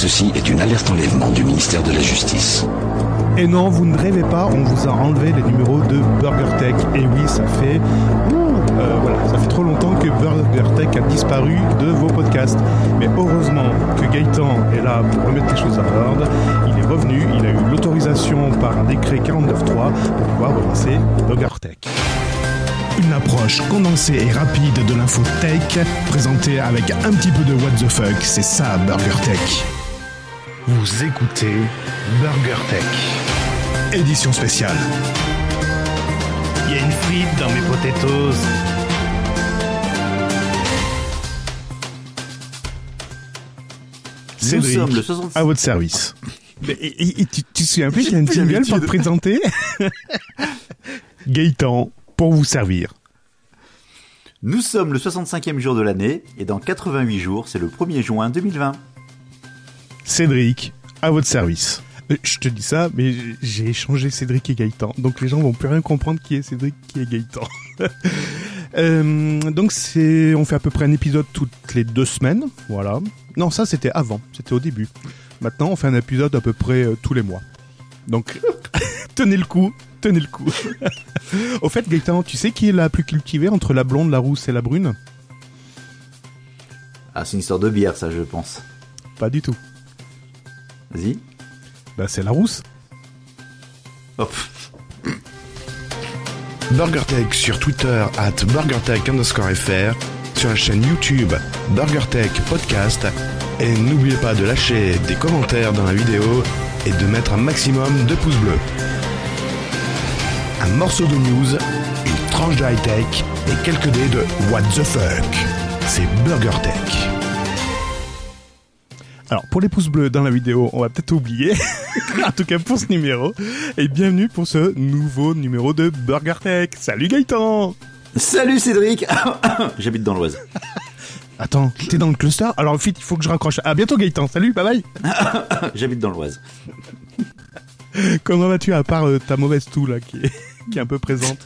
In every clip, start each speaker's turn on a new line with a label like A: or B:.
A: Ceci est une alerte enlèvement du ministère de la Justice.
B: Et non, vous ne rêvez pas, on vous a enlevé les numéros de BurgerTech. Et oui, ça fait, euh, voilà, ça fait trop longtemps que BurgerTech a disparu de vos podcasts. Mais heureusement que Gaëtan est là pour remettre les choses à l'ordre. Il est revenu, il a eu l'autorisation par un décret 49.3 pour pouvoir relancer BurgerTech. Une approche condensée et rapide de l'info tech, présentée avec un petit peu de what the fuck, c'est ça BurgerTech. Vous écoutez BurgerTech. Édition spéciale. Il y a une frite dans mes potatoes.
C: Nous
B: Cédric,
C: sommes le 60...
B: à votre service. Mais, et, et- et tu, tu te souviens plus qu'il y a une
C: plus
B: jingle pour te présenter Gaëtan, pour vous servir.
C: Nous sommes le 65e jour de l'année et dans 88 jours, c'est le 1er juin 2020.
B: Cédric, à votre service. Euh, Je te dis ça, mais j'ai échangé Cédric et Gaëtan. Donc les gens vont plus rien comprendre qui est Cédric, qui est Gaëtan. Euh, donc c'est, on fait à peu près un épisode toutes les deux semaines, voilà. Non, ça c'était avant, c'était au début. Maintenant, on fait un épisode à peu près euh, tous les mois. Donc tenez le coup, tenez le coup. Au fait, Gaëtan, tu sais qui est la plus cultivée entre la blonde, la rousse et la brune?
C: Ah, c'est une histoire de bière, ça, je pense.
B: Pas du tout.
C: Vas-y.
B: Bah c'est la rousse.
C: Hop.
D: BurgerTech sur Twitter at BurgerTech underscore FR, sur la chaîne YouTube BurgerTech Podcast, et n'oubliez pas de lâcher des commentaires dans la vidéo et de mettre un maximum de pouces bleus. Un morceau de news, une tranche de high-tech et quelques dés de What the fuck. C'est BurgerTech.
B: Alors, pour les pouces bleus dans la vidéo, on va peut-être oublier. en tout cas, pour ce numéro. Et bienvenue pour ce nouveau numéro de Burger Tech. Salut Gaëtan
C: Salut Cédric J'habite dans l'Oise.
B: Attends, t'es dans le cluster? Alors, vite, il faut que je raccroche. À bientôt Gaëtan. Salut, bye bye
C: J'habite dans l'Oise.
B: Comment vas-tu à part euh, ta mauvaise toux, là, qui est, qui est un peu présente?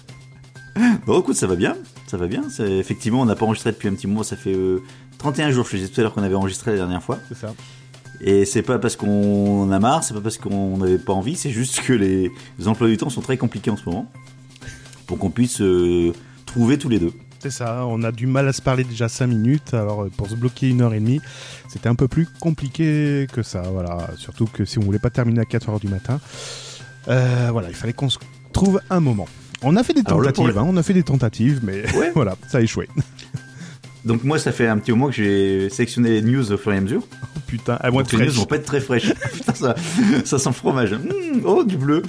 C: Bon, écoute, ça va bien. Ça va bien. Effectivement, on n'a pas enregistré depuis un petit moment. Ça fait euh, 31 jours. Je te disais tout à l'heure qu'on avait enregistré la dernière fois.
B: C'est ça.
C: Et c'est pas parce qu'on a marre, c'est pas parce qu'on n'avait pas envie, c'est juste que les emplois du temps sont très compliqués en ce moment. Pour qu'on puisse euh, trouver tous les deux.
B: C'est ça, on a du mal à se parler déjà 5 minutes, alors euh, pour se bloquer une heure et demie, c'était un peu plus compliqué que ça, voilà. Surtout que si on voulait pas terminer à 4 heures du matin, euh, voilà, il fallait qu'on se trouve un moment. On a fait des tentatives, hein, on a fait des tentatives, mais
C: Ouais.
B: voilà, ça a échoué.
C: Donc moi, ça fait un petit moment que j'ai sélectionné les news au fur et à mesure.
B: Oh, putain, à moins de
C: les news vont pas être très fraîches. Putain, ça, ça sent fromage. Mmh, oh, du bleu.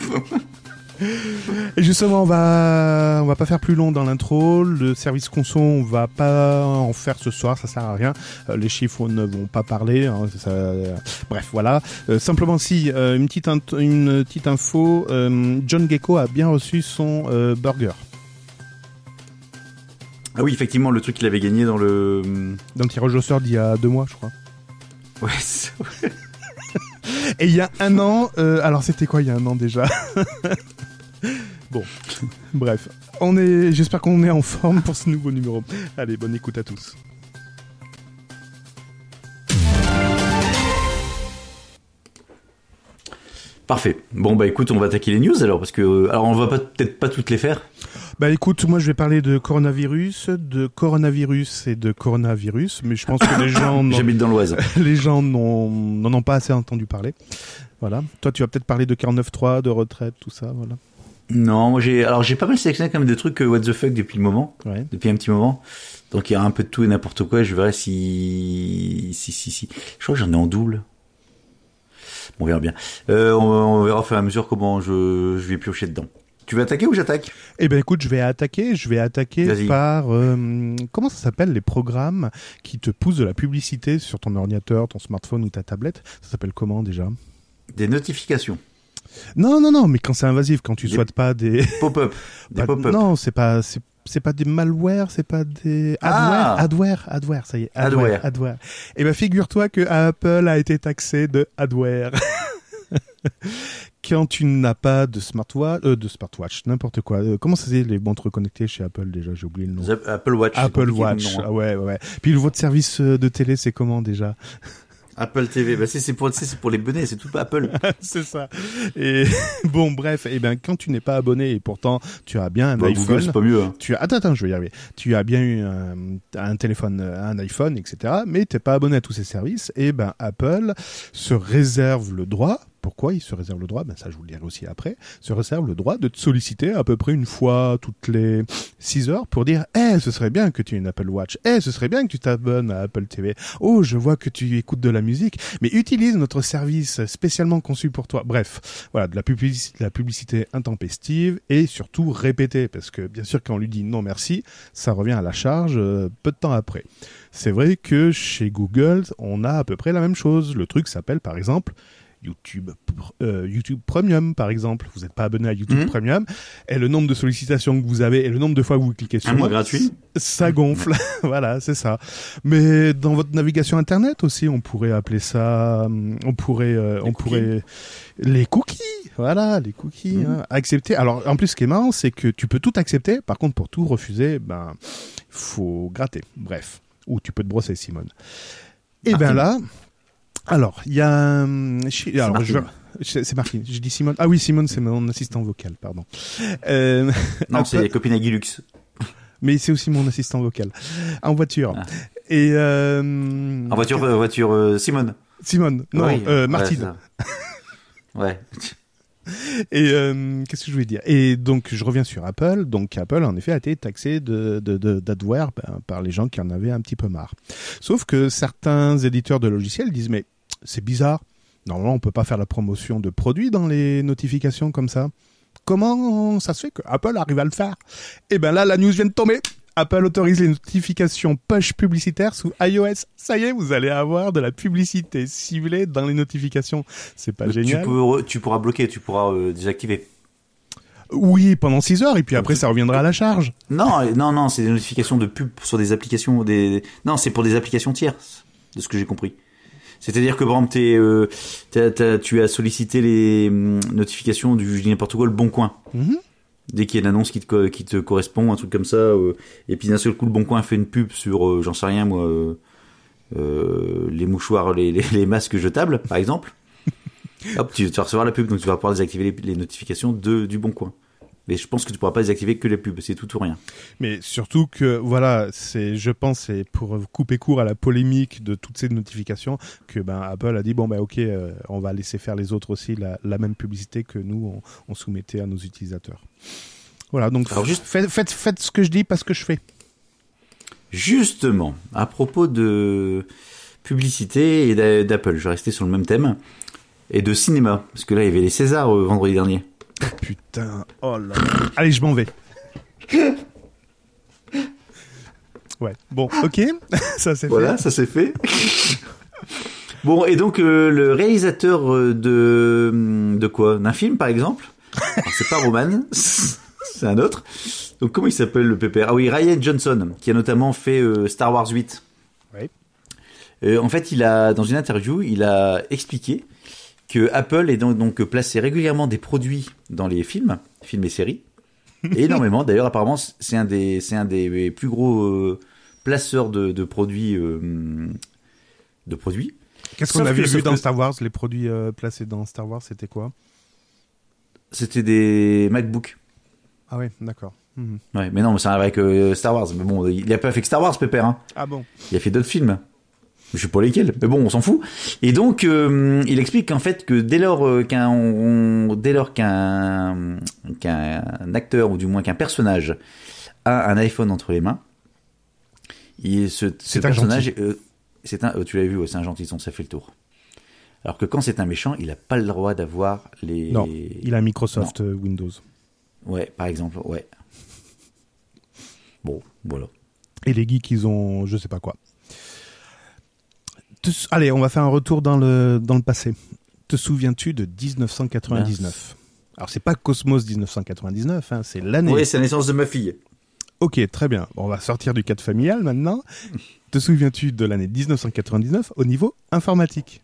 B: Et justement, on va, on va pas faire plus long dans l'intro. Le service conso, on va pas en faire ce soir, ça sert à rien. Euh, les chiffres ne vont pas parler. hein, ça- bref, voilà. Euh, simplement, si euh, une petite une petite info, John Gecko a bien reçu son burger
C: Ah oui, effectivement, le truc qu'il avait gagné dans le...
B: dans le tirage au sort d'il y a deux mois, je crois.
C: Ouais, c'est-
B: Et il y a un an, euh, alors c'était quoi il y a un an déjà? Bon, bref, on est, j'espère qu'on est en forme pour ce nouveau numéro. Allez, bonne écoute à tous.
C: Parfait. Bon, bah écoute, on va attaquer les news alors, parce que... euh, Alors, on va peut-être pas toutes les faire.
B: Bah écoute, moi je vais parler de coronavirus, de coronavirus et de coronavirus, mais je pense que les gens
C: J'habite dans l'Oise.
B: les gens n'en ont pas assez entendu parler. Voilà. Toi, tu vas peut-être parler de 49.3, de retraite, tout ça, voilà.
C: Non, moi j'ai... Alors, j'ai pas mal sélectionné quand même des trucs euh, what the fuck depuis le moment.
B: Ouais.
C: depuis un petit moment. Donc il y a un peu de tout et n'importe quoi. Je verrai si si si si. Je crois que j'en ai en double. Bon, on verra bien. Euh, on, on verra au fur et à mesure comment je, je vais piocher dedans. Tu veux attaquer ou j'attaque?
B: Eh ben écoute, je vais attaquer, je vais attaquer par euh, comment ça s'appelle les programmes qui te poussent de la publicité sur ton ordinateur, ton smartphone ou ta tablette? Ça s'appelle comment déjà?
C: Des notifications.
B: Non, non, non, mais quand c'est invasif, quand tu
C: Des-
B: souhaites pas des
C: Pop-up. Des
B: Bah,
C: pop-up.
B: non, c'est pas c'est c'est pas des malware, c'est pas des
C: Ah
B: adware, adware, adware, ça y est,
C: Adware.
B: adware, adware. Et ben figure-toi que Apple a été taxé de adware. Quand tu n'as pas de smartwatch, euh, de smartwatch, n'importe quoi. Euh, comment ça s'appelle les montres connectées chez Apple déjà J'ai oublié le nom.
C: The- Apple Watch.
B: Apple Watch,
C: nom, hein.
B: ah ouais, ouais. Puis votre service euh, de télé, c'est comment déjà?
C: Apple TV, bah, c'est c'est pour, pour les bonnets, c'est tout Apple.
B: c'est ça. Et bon, bref, et ben quand tu n'es pas abonné et pourtant tu as bien un
C: Bah,
B: iPhone,
C: Google, c'est pas mieux. hein.
B: tu as attends attends, je vais y arriver. Tu as bien eu un, un téléphone, un iPhone, etc. Mais t'es pas abonné à tous ces services. Et ben Apple se réserve le droit. Pourquoi il se réserve le droit Ben ça, je vous le dirai aussi après. Se réserve le droit de te solliciter à peu près une fois toutes les 6 heures pour dire, eh, ce serait bien que tu aies une Apple Watch. Eh, ce serait bien que tu t'abonnes à Apple TV. Oh, je vois que tu écoutes de la musique, mais utilise notre service spécialement conçu pour toi. Bref, voilà, de la publicité, intempestive et surtout répétée, parce que bien sûr, quand on lui dit non merci, ça revient à la charge euh, peu de temps après. C'est vrai que chez Google, on a à peu près la même chose. Le truc s'appelle par exemple YouTube, euh, YouTube Premium, par exemple. Vous n'êtes pas abonné à YouTube
C: Mhm.
B: Premium, et le nombre de sollicitations que vous avez et le nombre de fois que vous cliquez sur
C: Un mois gratuit.
B: ça gonfle. voilà, c'est ça. Mais dans votre navigation internet aussi, on pourrait appeler ça, hum, on pourrait, euh, on
C: cookies.
B: pourrait les cookies. Voilà, les cookies. Hein. Accepter. Alors, en plus, ce qui est marrant, c'est que tu peux tout accepter. Par contre, pour tout refuser, ben, faut gratter. Bref. Ou tu peux te brosser, Simone. Et ben
C: Martine.
B: là, alors, il y a, hum, alors, je, c'est Martine. Je dis Simone. Ah oui, Simone, c'est mon assistant vocal, pardon. Euh,
C: Non, c'est copine à Guilux.
B: mais c'est aussi mon assistant vocal en voiture.
C: Ah.
B: Et euh,
C: En voiture, euh, voiture euh, Simone.
B: Simone, non,
C: Oui,
B: euh, Martine.
C: Ouais.
B: Et euh, qu'est-ce que je voulais dire? Et donc je reviens sur Apple. Donc Apple en effet a été taxé de de- de- d'adware ben, par les gens qui en avaient un petit peu marre. Sauf que certains éditeurs de logiciels disent mais c'est bizarre. Normalement on peut pas faire la promotion de produits dans les notifications comme ça. Comment ça se fait que Apple arrive à le faire? Et ben là la news vient de tomber. Apple autorise les notifications push publicitaires sous iOS. Ça y est, vous allez avoir de la publicité ciblée dans les notifications. C'est pas génial
C: peux- tu pourras bloquer, tu pourras euh, désactiver.
B: Oui, pendant 6 heures, et puis après, ça reviendra à la charge.
C: Non, euh, non, non, c'est des notifications de pub sur des applications, des. Non, c'est pour des applications tierces, de ce que j'ai compris. C'est-à-dire que par exemple, t'es, euh, t'as- t'as- tu as sollicité les hum, notifications du je dis n'importe quoi le Bon Coin.
B: Mhm.
C: Dès qu'il y a une annonce qui te, co- qui te correspond, un truc comme ça, euh, et puis d'un seul coup le Bon Coin fait une pub sur, euh, j'en sais rien moi, euh, euh, les mouchoirs, les, les, les masques jetables, par exemple. Hop, tu, tu vas recevoir la pub, donc tu vas pouvoir désactiver les, les notifications de, du Bon Coin. Mais je pense que tu pourras pas désactiver que les pubs, c'est tout ou rien.
B: Mais surtout que, voilà, c'est, je pense, c'est pour couper court à la polémique de toutes ces notifications que, ben, Apple a dit, bon, ben, ok, euh, on va laisser faire les autres aussi la, la même publicité que nous, on, on soumettait à nos utilisateurs. Voilà, donc,
C: Alors, juste-
B: faites, faites, faites ce que je dis, pas ce que je fais.
C: Justement, à propos de publicité et d'a- d'Apple, je vais rester sur le même thème, et de cinéma, parce que là, il y avait les Césars euh, vendredi dernier.
B: Putain, oh là. Allez, je m'en vais. Ouais, bon, ok, ça c'est
C: Voilà,
B: fait.
C: ça c'est fait. bon, et donc euh, le réalisateur euh, de hum, de quoi? D'un film, par exemple? Alors, C'est pas Roman, c'est un autre. Donc comment il s'appelle le pépère? Ah oui, Ryan Johnson, qui a notamment fait euh, Star Wars 8.
B: Oui.
C: Euh, en fait, il a dans une interview, il a expliqué que Apple est donc, donc placé régulièrement des produits dans les films, films et séries. Et énormément. D'ailleurs, apparemment, c'est un des, c'est un des plus gros euh, placeurs de, de produits, euh, de produits.
B: Qu'est-ce qu'on avait
C: que-
B: vu dans
C: que-
B: Star Wars Les produits euh, placés dans Star Wars, c'était quoi?
C: C'était des MacBooks.
B: Ah ouais, d'accord. Mhm.
C: Ouais, mais non, mais c'est avec euh, Star Wars. Mais bon, il a pas fait que Star Wars, Pépère. Hein.
B: Ah bon
C: Il a fait d'autres films. Je sais pas lesquels, mais bon, on s'en fout. Et donc, euh, il explique qu'en fait, que dès lors euh, qu'un, dès lors qu'un, qu'un acteur ou du moins qu'un personnage a un iPhone entre les mains, il, ce, ce
B: C'est un
C: personnage, euh, c'est un, euh, tu l'as vu, ouais, c'est un gentil, son, ça fait le tour. Alors que quand c'est un méchant, il a pas le droit d'avoir les.
B: Non, il a Microsoft Windows.
C: Ouais, par exemple, ouais. Bon, voilà.
B: Et les geeks, ils ont je sais pas quoi. Te Allez, on va faire un retour dans le, dans le passé. Te souviens-tu de 1999 Alors, c'est pas Cosmos 1999, hein, c'est l'année.
C: Oui, c'est la naissance de ma fille.
B: Ok, très bien. Bon, on va sortir du cadre familial maintenant. Te souviens-tu de l'année 1999 au niveau informatique?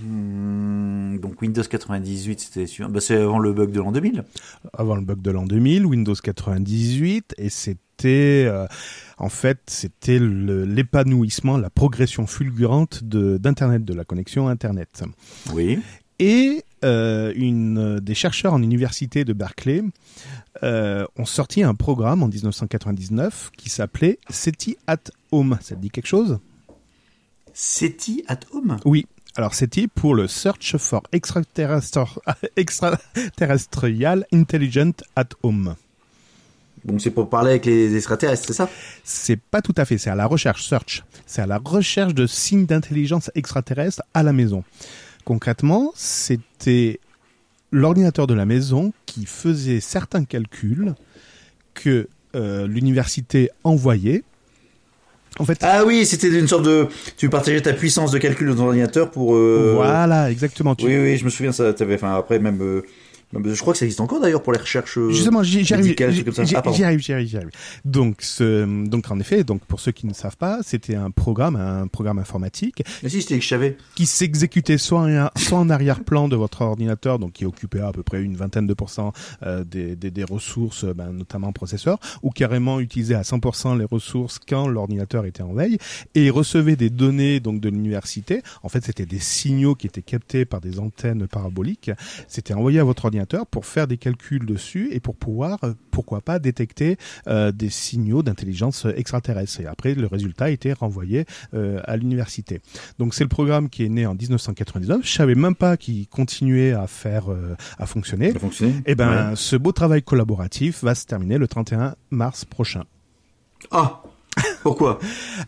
C: Hmm, donc Windows 98, c'était sur... bah, c'est avant le bug de l'an 2000.
B: Avant le bug de l'an 2000, Windows 98, et c'était, euh, en fait, c'était l'épanouissement, la progression fulgurante d'internet, de la connexion internet.
C: Oui.
B: Et euh, une des chercheurs en université de Berkeley euh, ont sorti un programme en 1999 qui s'appelait SETI at Home. Ça te dit quelque chose?
C: SETI at Home?
B: Oui. Alors SETI pour le Search for Extraterrestri- Extraterrestrial Intelligent at Home?
C: Donc c'est pour parler avec les extraterrestres, c'est ça?
B: C'est pas tout à fait, c'est à la recherche, search. C'est à la recherche de signes d'intelligence extraterrestre à la maison. Concrètement, c'était l'ordinateur de la maison qui faisait certains calculs que euh, l'université envoyait. En fait,
C: Ah oui, c'était une sorte de... Tu partageais ta puissance de calcul de ton ordinateur pour... euh,
B: voilà, exactement. Tu-
C: Oui, oui, je me souviens, ça t'avais... Enfin, après, même... euh, Je crois que ça existe encore d'ailleurs pour les recherches... euh,
B: Justement, j'y arrive, j'y
C: Ah,
B: j'y arrive, j'y arrive, j'y arrive. Donc, ce, donc en effet, donc pour ceux qui ne savent pas, c'était un programme, un programme informatique
C: Mais si, c'était savais.
B: qui s'exécutait soit en, soit en arrière-plan de votre ordinateur, donc qui occupait à peu près une vingtaine de pourcents euh, des, des, des ressources, ben, notamment processeur, ou carrément utilisait à 100% les ressources quand l'ordinateur était en veille, et recevait des données donc de l'université. En fait, c'était des signaux qui étaient captés par des antennes paraboliques. C'était envoyé à votre ordinateur pour faire des calculs dessus et pour pouvoir, euh, pourquoi pas, détecter euh, des signaux d'intelligence extraterrestre. Et après, le résultat était renvoyé euh, à l'université. Donc c'est le programme qui est né en 1999. Je savais même pas qu'il continuait à faire, euh, à fonctionner.
C: A fonctionné
B: Eh ben,
C: Ouais.
B: ce beau travail collaboratif va se terminer le 31 mars prochain.
C: Ah Pourquoi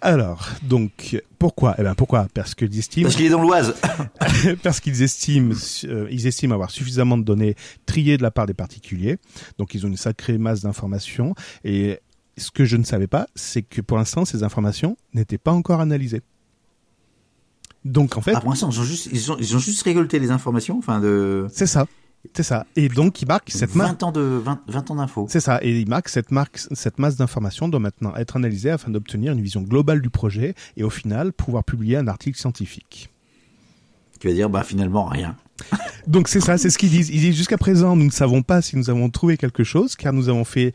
B: Alors, donc, pourquoi? Eh ben, pourquoi? Parce que estiment,
C: Parce qu'il est dans l'Oise.
B: parce qu'ils estiment, euh, ils estiment avoir suffisamment de données triées de la part des particuliers. Donc, ils ont une sacrée masse d'informations. Et ce que je ne savais pas, c'est que pour l'instant, ces informations n'étaient pas encore analysées. Donc, en fait,
C: Ah, pour l'instant, ils ont juste, ils ont, ils ont juste récolté les informations, enfin, de
B: c'est ça. C'est ça. Et donc, ils marquent cette masse.
C: 20 ans de, 20, 20 ans d'infos.
B: C'est ça, et il marque cette, marque, cette masse d'informations doit maintenant être analysée afin d'obtenir une vision globale du projet et au final pouvoir publier un article scientifique.
C: Tu vas dire, bah, finalement, rien.
B: Donc c'est ça, c'est ce qu'ils disent. Ils disent jusqu'à présent nous ne savons pas si nous avons trouvé quelque chose car nous avons fait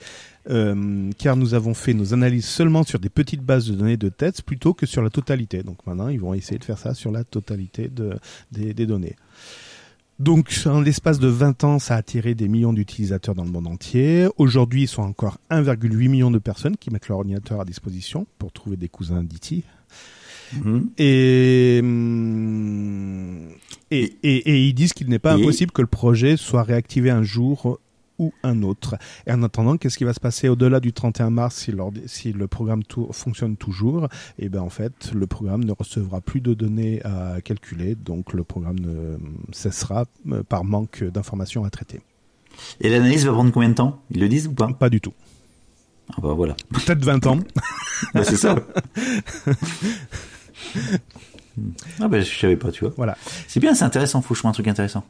B: euh, car nous avons fait nos analyses seulement sur des petites bases de données de tête plutôt que sur la totalité. Donc maintenant ils vont essayer de faire ça sur la totalité de, des, des données. Donc, en l'espace de 20 ans, ça a attiré des millions d'utilisateurs dans le monde entier. Aujourd'hui, ils sont encore 1,8 million de personnes qui mettent leur ordinateur à disposition pour trouver des cousins d'IT.
C: Mhm.
B: Et, hum, et, et, et ils disent qu'il n'est pas impossible que le projet soit réactivé un jour ou un autre. Et en attendant, qu'est-ce qui va se passer au-delà du 31 mars si, le programme fonctionne toujours? Et ben en fait, le programme ne recevra plus de données à calculer, donc le programme ne cessera euh, par manque d'informations à traiter.
C: Et l'analyse va prendre combien de temps? Ils le disent ou pas?
B: Pas du tout.
C: Ah bah voilà.
B: Peut-être 20 ans.
C: Bah, c'est ça. ah bah je savais pas, tu vois.
B: voilà.
C: C'est bien, c'est intéressant. Faut que je trouve un truc intéressant.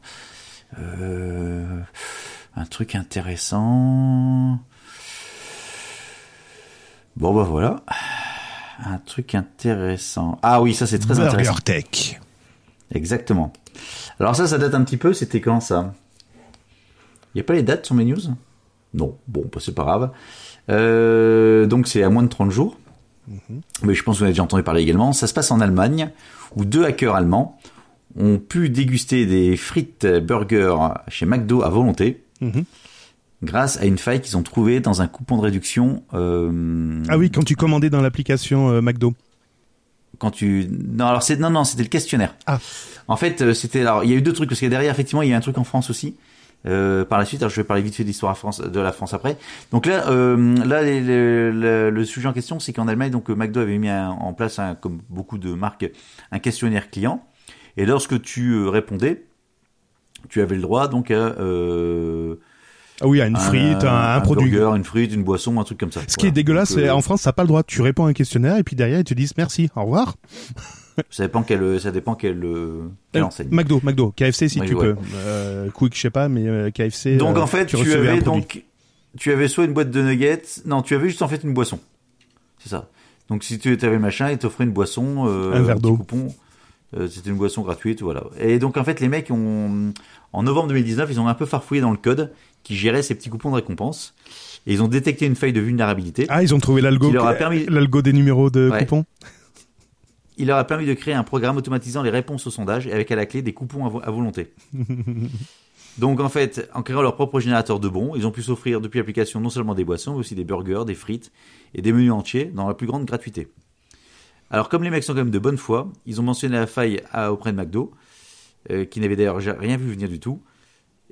C: Euh, un truc intéressant. Bon bah voilà. Un truc intéressant. Ah oui, ça c'est très intéressant.
B: Burger Tech.
C: Exactement. Alors ça, ça date un petit peu. C'était quand ça? Il y a pas les dates sur mes news? Non. Bon, bah, c'est pas grave. Euh, donc c'est à moins de 30 jours. Mais je pense que vous avez déjà entendu parler également. Ça se passe en Allemagne, où deux hackers allemands ont pu déguster des frites burgers chez McDo à volonté,
B: Mhm.
C: grâce à une faille qu'ils ont trouvée dans un coupon de réduction. euh,
B: Ah oui, quand tu commandais dans l'application euh, McDo.
C: quand tu non alors c'est non non c'était le questionnaire
B: Ah.
C: en fait euh, c'était alors il y a eu deux trucs parce que derrière effectivement il y a un truc en France aussi euh, par la suite alors je vais parler vite fait de l'histoire France de la France après donc là euh, là les- les- le, le sujet en question c'est qu'en Allemagne donc McDo avait mis un- en place un, comme beaucoup de marques un questionnaire client et lorsque tu euh, répondais tu avais le droit donc à euh,
B: Ah oui, à une frite, un, un produit.
C: burger, une frite, une boisson, un truc comme ça.
B: Ce qui est dégueulasse,
C: Donc, euh,
B: c'est en France, t'as pas le droit. Tu réponds à un questionnaire et puis derrière ils te disent merci, au revoir.
C: Ça dépend quelle, ça dépend quelle, euh, quelle
B: Euh,
C: enseigne.
B: McDo, McDo, KFC si
C: Oui,
B: tu
C: ouais.
B: peux. Euh, Quick, je sais pas, mais KFC.
C: Donc en fait, tu,
B: un
C: avais donc, tu avais soit une boîte de nuggets, non, tu avais juste en fait une boisson. C'est ça. Donc si tu avais machin, ils t'offraient une boisson,
B: Un verre d'eau.
C: coupon. Euh, C'était une boisson gratuite, voilà. Et donc en fait, les mecs ont, en novembre 2019, ils ont un peu farfouillé dans le code qui gérait ces petits coupons de récompense. Et ils ont détecté une faille de vulnérabilité.
B: Ah, ils ont trouvé l'algo,
C: Qui leur a permis-
B: l'algo des numéros de
C: Ouais.
B: coupons.
C: Il leur a permis de créer un programme automatisant les réponses au sondage et avec à la clé des coupons à, vo- à volonté. Donc en fait, en créant leur propre générateur de bons, ils ont pu s'offrir depuis l'application non seulement des boissons, mais aussi des burgers, des frites et des menus entiers dans la plus grande gratuité. Alors comme les mecs sont quand même de bonne foi, ils ont mentionné la faille auprès de McDo, euh, qui n'avait d'ailleurs rien vu venir du tout.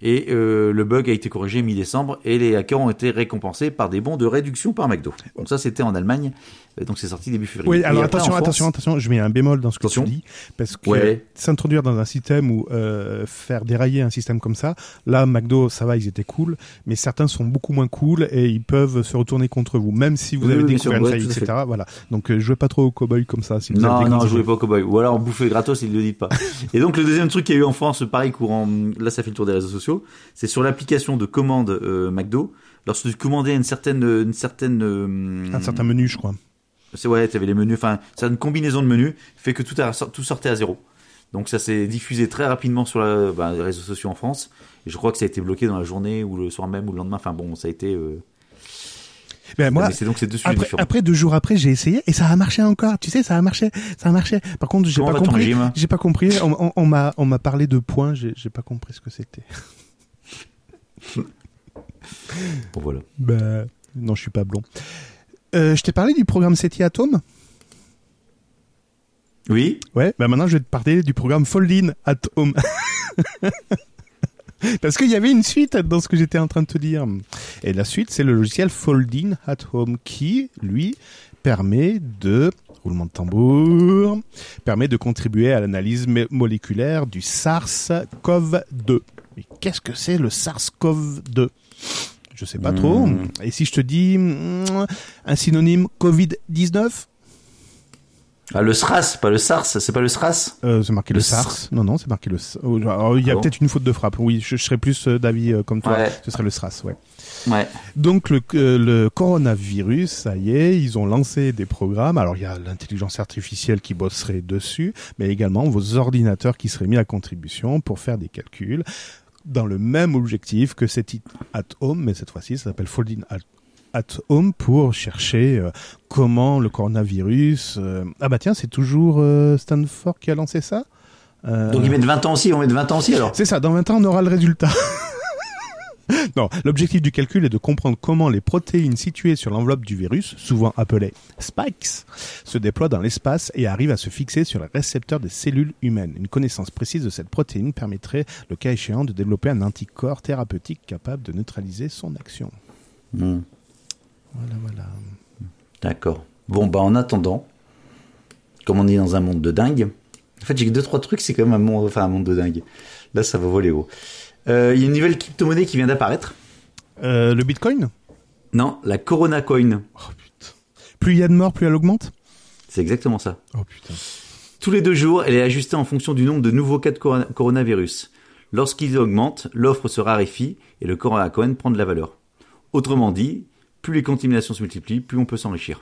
C: Et euh, le bug a été corrigé mi-décembre et les hackers ont été récompensés par des bons de réduction par McDo. Donc ça c'était en Allemagne, euh, donc c'est sorti début février.
B: Oui, alors
C: après,
B: attention,
C: France-
B: attention, attention, je mets un bémol dans ce que
C: Attention.
B: tu dis, parce que
C: Ouais.
B: s'introduire dans un système ou euh, faire dérailler un système comme ça, là, McDo, ça va, ils étaient cool, mais certains sont beaucoup moins cool et ils peuvent se retourner contre vous, même si vous
C: Oui,
B: avez
C: oui,
B: découvert une faille,
C: à fait.
B: etc. Voilà. Donc, euh, jouez pas trop au cowboy comme ça. Si vous avez
C: Non, non, jouez pas au cowboy. Ou alors bouffer gratos, ils le disent pas. Et donc le deuxième truc qu'il y a eu en France, pareil courant, là ça fait le tour des réseaux sociaux, c'est sur l'application de commande euh, McDo. Lorsque tu commandais une certaine, une certaine, euh,
B: Un certain menu, je crois.
C: c'est ouais, t'avais les menus, enfin, c'est une combinaison de menus fait que tout a, tout sortait à zéro. Donc ça s'est diffusé très rapidement sur la, bah, les réseaux sociaux en France. Et je crois que ça a été bloqué dans la journée ou le soir même ou le lendemain. Enfin bon, ça a été. Euh...
B: Ben, moi,
C: c'est donc ces deux sujets
B: après, après, deux jours après, j'ai essayé et ça a marché encore. Tu sais, ça a marché, ça a marché. Par contre, j'ai pas
C: ton
B: compris. J'ai pas compris. On, m'a, on m'a parlé de points. J'ai pas compris ce que c'était.
C: Bon voilà.
B: Ben, non, je suis pas blond. Euh, je t'ai parlé du programme SETI Atom?
C: Oui.
B: Ouais. Ben maintenant, je vais te parler du programme Foldin at Home. Parce qu'il y avait une suite dans ce que j'étais en train de te dire. Et la suite, c'est le logiciel Foldin at Home qui, lui, permet de roulement de tambour, permet de contribuer à l'analyse moléculaire du SARS-CoV-2. Mais qu'est-ce que c'est le SARS-CoV-2 Je sais pas
C: Hmm.
B: trop. Et si je te dis mm, un synonyme Covid-19
C: Ah, le SRAS, pas le SARS, c'est pas le SRAS
B: Euh, c'est marqué le,
C: Le
B: SARS. Non, non, c'est marqué le. S- oh, il y a
C: Ah bon
B: peut-être une faute de frappe. Oui, je, je serais plus euh, d'avis euh, comme toi.
C: Ouais.
B: Ce serait le SRAS, ouais.
C: Ouais.
B: Donc le, euh, le coronavirus, ça y est, ils ont lancé des programmes. Alors il y a l'intelligence artificielle qui bosserait dessus, mais également vos ordinateurs qui seraient mis à contribution pour faire des calculs dans le même objectif que cet it at home, mais cette fois-ci ça s'appelle Folding at, at home pour chercher euh, comment le coronavirus. euh, Ah bah tiens, c'est toujours euh, Stanford qui a lancé ça.
C: Donc ils mettent 20 ans aussi, on met 20 ans aussi alors.
B: c'est ça, dans 20 ans, on aura le résultat. non, l'objectif du calcul est de comprendre comment les protéines situées sur l'enveloppe du virus, souvent appelées spikes, se déploient dans l'espace et arrivent à se fixer sur les récepteurs des cellules humaines. Une connaissance précise de cette protéine permettrait, le cas échéant, de développer un anticorps thérapeutique capable de neutraliser son action.
C: Hmm.
B: Voilà, voilà.
C: D'accord. Bon, bah en attendant, comme on est dans un monde de dingue, en fait j'ai que deux trois trucs, c'est quand même un monde, enfin un monde de dingue. Là, ça va voler haut. Euh, Il y a une nouvelle crypto-monnaie qui vient d'apparaître.
B: Euh, le bitcoin?
C: Non, la Corona Coin.
B: Oh putain. Plus il y a de morts, plus elle augmente?
C: C'est exactement ça.
B: Oh putain.
C: Tous les deux jours, elle est ajustée en fonction du nombre de nouveaux cas de corona- coronavirus. Lorsqu'ils augmentent, l'offre se raréfie et le Corona Coin prend de la valeur. Autrement dit, plus les contaminations se multiplient, plus on peut s'enrichir.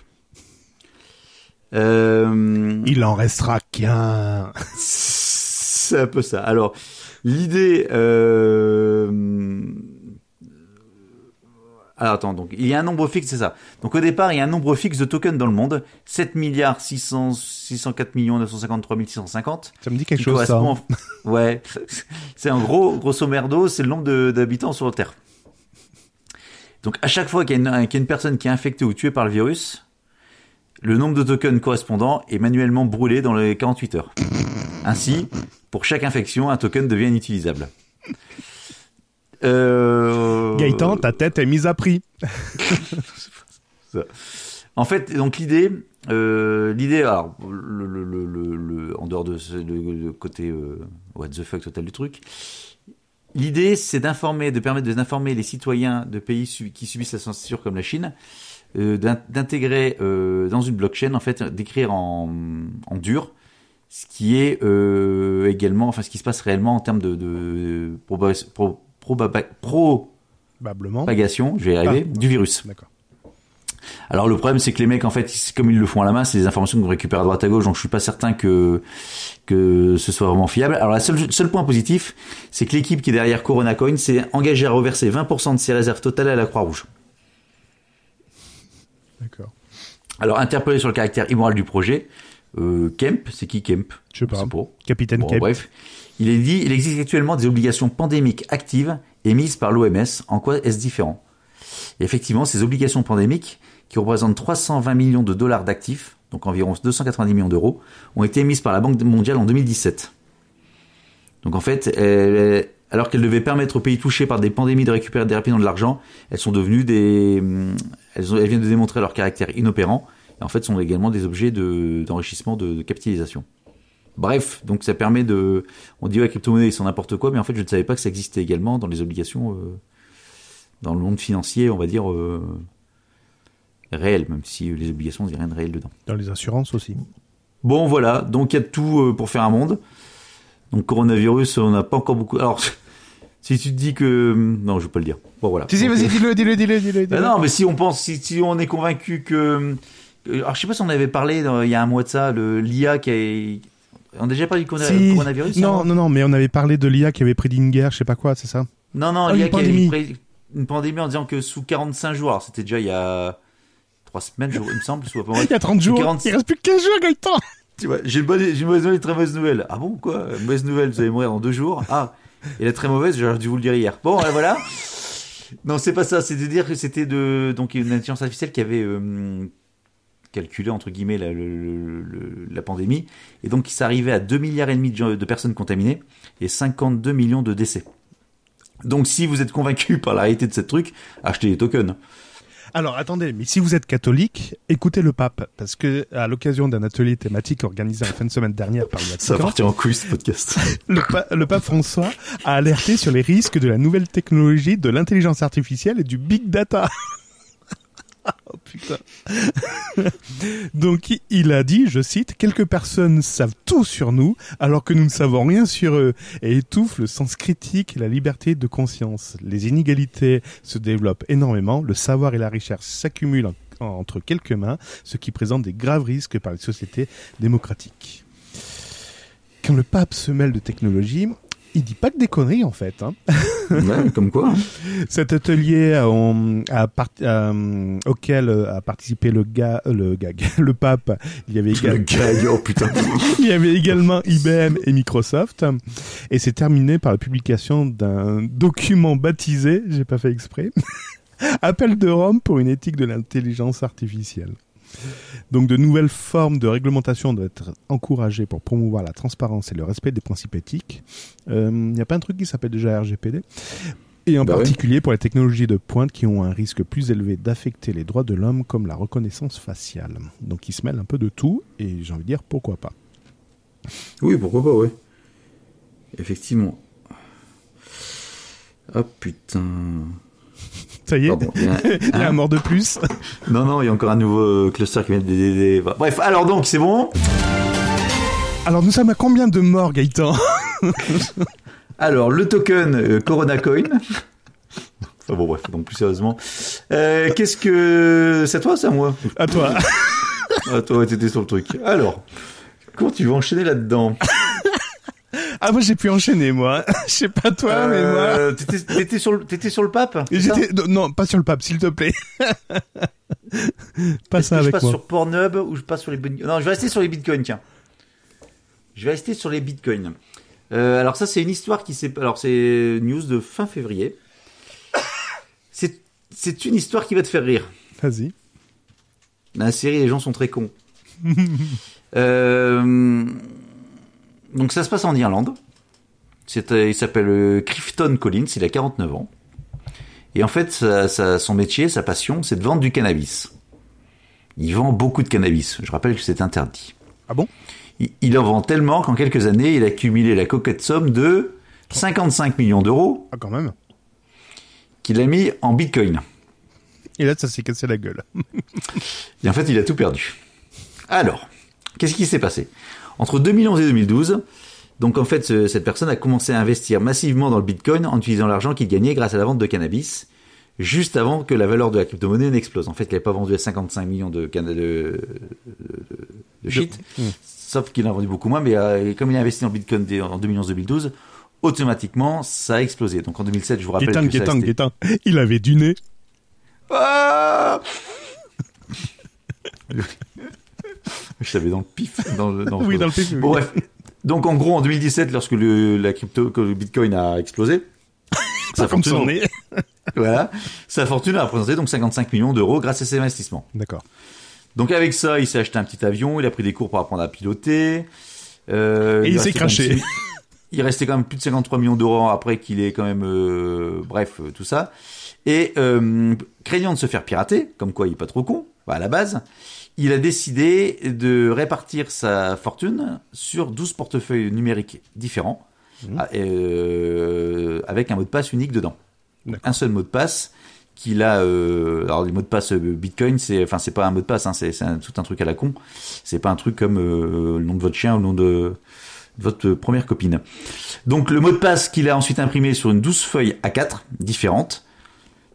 C: Euh,
B: Il en restera qu'un.
C: C'est un peu ça. Alors, l'idée... Euh... Alors, attends, donc, il y a un nombre fixe, c'est ça. Donc, au départ, il y a un nombre fixe de tokens dans le monde. 7 milliards 600, 604 millions 953 650.
B: Ça me dit quelque chose, ça.
C: correspond... Ouais. C'est en gros, grosso merdo, c'est le nombre d'habitants sur la Terre. Donc, à chaque fois qu'il y, a une- qu'il y a une personne qui est infectée ou tuée par le virus, le nombre de tokens correspondant est manuellement brûlé dans les 48 heures. Ainsi, pour chaque infection, un token devient inutilisable. Euh...
B: Gaëtan, ta tête est mise à prix.
C: En fait, donc l'idée, euh, l'idée, alors le, le, le, le, le- en dehors de ce, le côté euh, what the fuck total du truc, l'idée c'est d'informer, de permettre d'informer les citoyens de pays qui subissent la censure comme la Chine, euh, d'in- d'intégrer euh, dans une blockchain en fait, d'écrire en, en dur ce qui est euh, également, enfin ce qui se passe réellement en termes de, de proba- pro- probaba- propagation,
B: Probablement.
C: je vais y arriver,
B: Ah.
C: du virus.
B: D'accord.
C: Alors le problème c'est que les mecs en fait comme ils le font à la main c'est des informations qu'on récupère à droite à gauche donc je suis pas certain que que ce soit vraiment fiable. Alors la seule seul point positif c'est que l'équipe qui est derrière Corona Coin s'est engagée à reverser 20% de ses réserves totales à la Croix-Rouge.
B: D'accord.
C: Alors interpellé sur le caractère immoral du projet, euh, Kemp, c'est qui Kemp?
B: Je sais pas. Capitaine
C: Bon,
B: Kemp.
C: bref, il est dit, il existe actuellement des obligations pandémiques actives émises par l'OMS. En quoi est-ce différent? Et effectivement, ces obligations pandémiques, qui représentent 320 millions de dollars d'actifs, donc environ 290 millions d'euros, ont été émises par la Banque mondiale en 2017. Donc en fait, elles- alors qu'elles devaient permettre aux pays touchés par des pandémies de récupérer des rapidement de l'argent, elles sont devenues des, hum, elles, viennent de démontrer leur caractère inopérant. Et en fait, sont également des objets de- d'enrichissement, de, de capitalisation. Bref, donc ça permet de, on dit ouais, crypto-monnaie, sont n'importe quoi, mais en fait, je ne savais pas que ça existait également dans les obligations, euh, dans le monde financier, on va dire euh, réel, même si les obligations, il n'y a rien de réel dedans.
B: Dans les assurances aussi.
C: Bon, voilà, donc il y a tout euh, pour faire un monde. Donc coronavirus, on n'a pas encore beaucoup. Alors, si tu te dis que, non, je vais pas le dire. Bon, voilà.
B: Si, si, vas-y, dis-le, dis-le, dis-le, dis-le.
C: bah
B: dis-le.
C: non, mais si on pense, si, si on est convaincu que, euh, alors je sais pas si on avait parlé dans- il y a un mois de ça, l'IA qui est, on a déjà parlé du
B: Si.
C: coronavirus.
B: Non, non, non, mais on avait parlé de l'IA qui avait prédit une guerre, je sais pas quoi, c'est ça?
C: Non, non,
B: Ah,
C: l'IA
B: une
C: qui avait
B: pandémie.
C: pré- une pandémie en disant que sous 45 jours, c'était déjà il y a trois semaines, je- il me semble, soit
B: Il y a 30 jours.
C: 40
B: Il reste plus que 15 jours, Gaëtan.
C: Tu vois, j'ai une bonne, j'ai une mauvaise nouvelle, une très mauvaise nouvelle. Ah bon, quoi? Mauvaise nouvelle, vous allez mourir dans deux jours. Ah. Et la très mauvaise, j'aurais dû vous le dire hier. Bon, voilà. Non, c'est pas ça. C'est de dire que c'était de, donc, une intelligence artificielle qui avait, euh, calculé, entre guillemets, la, le- le- le- la pandémie. Et donc, il s'arrivait à 2 milliards et demi de, personnes contaminées et 52 millions de décès. Donc, si vous êtes convaincu par la réalité de ce truc, achetez les tokens.
B: Alors attendez, mais si vous êtes catholique, écoutez le pape, parce que à l'occasion d'un atelier thématique organisé en fin de semaine dernière par le
C: Ça va
B: Vatican,
C: partir en couille, ce podcast.
B: le, pa- le pape François a alerté sur les risques de la nouvelle technologie, de l'intelligence artificielle et du big data. Oh putain. Donc il a dit, je cite, quelques personnes savent tout sur nous alors que nous ne savons rien sur eux et étouffent le sens critique et la liberté de conscience. Les inégalités se développent énormément, le savoir et la richesse s'accumulent en- entre quelques mains, ce qui présente des graves risques par les sociétés démocratiques. Quand le pape se mêle de technologie, il dit pas que des conneries en fait. Hein.
C: Ouais, comme quoi. hein.
B: Cet atelier euh, part- euh, auquel euh, a participé le gars, le gag, le pape. Il y avait
C: Le
B: également,
C: gag, oh putain.
B: il y avait également IBM et Microsoft, et c'est terminé par la publication d'un document baptisé, j'ai pas fait exprès, Appel de Rome pour une éthique de l'intelligence artificielle. Donc de nouvelles formes de réglementation doivent être encouragées pour promouvoir la transparence et le respect des principes éthiques. Euh, Il n'y a pas un truc qui s'appelle déjà RGPD et en
C: Bah
B: particulier pour les technologies de pointe qui ont un risque plus élevé d'affecter les droits de l'homme comme la reconnaissance faciale. Donc ils se mêlent un peu de tout et j'ai envie de dire pourquoi pas.
C: Oui, pourquoi pas, ouais. Effectivement. Oh putain.
B: Ça y est,
C: Pardon, il y a un-
B: il y a un mort de plus.
C: Non, non, il y a encore un nouveau euh, cluster qui vient de... Bref, alors donc, c'est bon?
B: Alors nous sommes à combien de morts Gaëtan?
C: Alors, le token euh, Corona Coin. Ah bon, bref, donc plus sérieusement. Euh, Qu'est-ce que... C'est à toi ou c'est à moi?
B: À toi.
C: Ah, toi, t'étais sur le truc. Alors, comment tu veux enchaîner là-dedans?
B: Ah moi j'ai pu enchaîner moi. Je sais pas toi mais moi.
C: Euh, T'étais sur, le- t'étais sur le pape
B: J'étais non, pas sur le pape s'il te plaît. pas ça
C: que je
B: avec
C: passe
B: moi.
C: sur Pornhub ou je passe sur les bitcoins Non, je vais rester sur les bitcoins, tiens. Je vais rester sur les bitcoins. Euh, alors ça, c'est une histoire qui s'est... Alors c'est news de fin février. C'est c'est une histoire qui va te faire rire.
B: Vas-y.
C: La série, les gens sont très cons. Euh, donc ça se passe en Irlande. Il s'appelle euh, Clifton Collins, il a 49 ans. Et en fait, son métier, sa passion, c'est de vendre du cannabis. Il vend beaucoup de cannabis. Je rappelle que c'est interdit.
B: Ah bon?
C: Il, il en vend tellement qu'en quelques années, il a cumulé la coquette somme de 55 millions d'euros
B: Ah quand même.
C: qu'il a mis en bitcoin.
B: Et là ça s'est cassé la gueule.
C: Et en fait, il a tout perdu. Alors, qu'est-ce qui s'est passé? Entre 2011 et 2012, donc en fait, ce- cette personne a commencé à investir massivement dans le Bitcoin en utilisant l'argent qu'il gagnait grâce à la vente de cannabis juste avant que la valeur de la crypto-monnaie n'explose. En fait, il n'avait pas vendu à 55 millions de, de, de, de shit,
B: Hmm.
C: sauf qu'il en a vendu beaucoup moins, mais euh, comme il a investi en Bitcoin dès- en 2011-2012, automatiquement, ça a explosé. Donc en 2007, je vous rappelle
B: Gaétan,
C: que ça
B: Gaétan. Il avait du nez.
C: Ah je savais dans le pif. Dans le, dans
B: Oui, dans le pif, oui.
C: Bon, bref. Donc, en gros, en 2017, lorsque le, la crypto, que le Bitcoin a explosé, sa fortune, voilà, sa fortune a représenté donc 55 millions d'euros grâce à ses investissements.
B: D'accord.
C: Donc, avec ça, il s'est acheté un petit avion, il a pris des cours pour apprendre à piloter. Euh,
B: Et il s'est
C: même
B: craché.
C: Il restait quand même plus de 53 millions d'euros après qu'il ait quand même, euh, bref, euh, tout ça. Et euh, craignant de se faire pirater, comme quoi il est pas trop con, bah, à la base, il a décidé de répartir sa fortune sur 12 portefeuilles numériques différents,
B: Mmh.
C: ah, euh, avec un mot de passe unique dedans. Un seul mot de passe qu'il a. Euh, alors les mots de passe euh, Bitcoin, c'est, enfin c'est pas un mot de passe, hein, c'est, tout un truc à la con. C'est pas un truc comme euh, le nom de votre chien ou le nom de votre première copine. Donc le mot de passe qu'il a ensuite imprimé sur une 12 feuilles A4 différentes.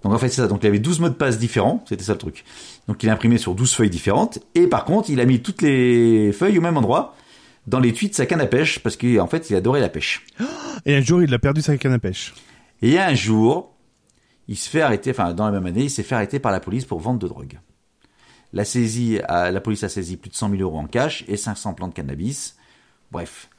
C: Donc en fait c'est ça, donc il avait 12 mots de passe différents, c'était ça le truc. Donc il a imprimé sur 12 feuilles différentes, et par contre il a mis toutes les feuilles au même endroit, dans l'étui de sa canne à pêche, parce qu'en fait il adorait la pêche.
B: Et un jour, il a perdu sa canne à pêche.
C: Et un jour, il se fait arrêter, enfin dans la même année, il s'est fait arrêter par la police pour vente de drogue. La saisie, a- la police a saisi plus de 100 000 euros en cash et 500 plants de cannabis. Bref.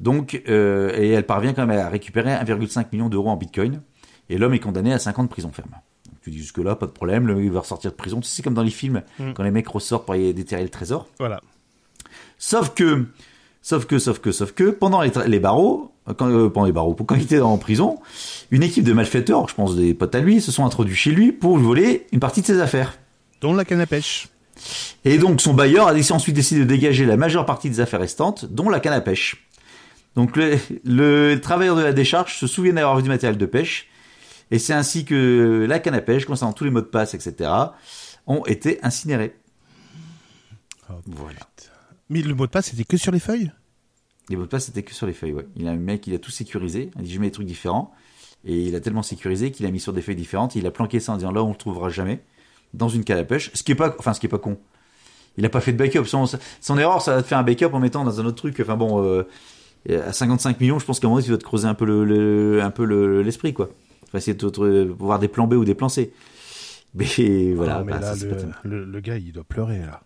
C: Donc, euh, et elle parvient quand même à récupérer 1,5 million d'euros en bitcoin. Et l'homme est condamné à 5 ans de prison ferme. Donc, tu dis jusque-là, pas de problème, le, va ressortir de prison. Tu sais, c'est comme dans les films,
B: Mm.
C: quand les mecs ressortent pour aller déterrer le trésor.
B: Voilà.
C: Sauf que, sauf que, sauf que, sauf que, pendant les, barreaux, euh, quand, euh, pendant les barreaux, quand il était en prison, une équipe de malfaiteurs, je pense des potes à lui, se sont introduits chez lui pour lui voler une partie de ses affaires.
B: Dont la canne à pêche.
C: Et donc son bailleur a ensuite décidé de dégager la majeure partie des affaires restantes, dont la canne à pêche. Donc le, le travailleur de la décharge se souvient d'avoir vu du matériel de pêche, et c'est ainsi que la canne à pêche, concernant tous les mots de passe, etc., ont été incinérés.
B: Oh,
C: Voilà.
B: Mais le mot de passe, c'était que sur les feuilles?
C: Les mots de passe, c'était que sur les feuilles, ouais. Il a un mec, il a tout sécurisé. Il a dit, je mets des trucs différents. Et il a tellement sécurisé qu'il a mis sur des feuilles différentes. Il a planqué ça en disant, là, on le trouvera jamais. Dans une canne à pêche. Ce qui est pas, enfin, ce qui est pas con. Il a pas fait de backup. Son, son erreur, ça va te faire un backup en mettant dans un autre truc. Enfin bon, euh, à 55 millions, je pense qu'à un moment, tu vas te creuser un peu le, le- un peu le- l'esprit, quoi. Vas essayer de voir des plans B ou des plans C. Mais voilà.
B: Ah, mais
C: bah,
B: là,
C: ça, c'est
B: le,
C: pas top.
B: le- le gars, il doit pleurer, là.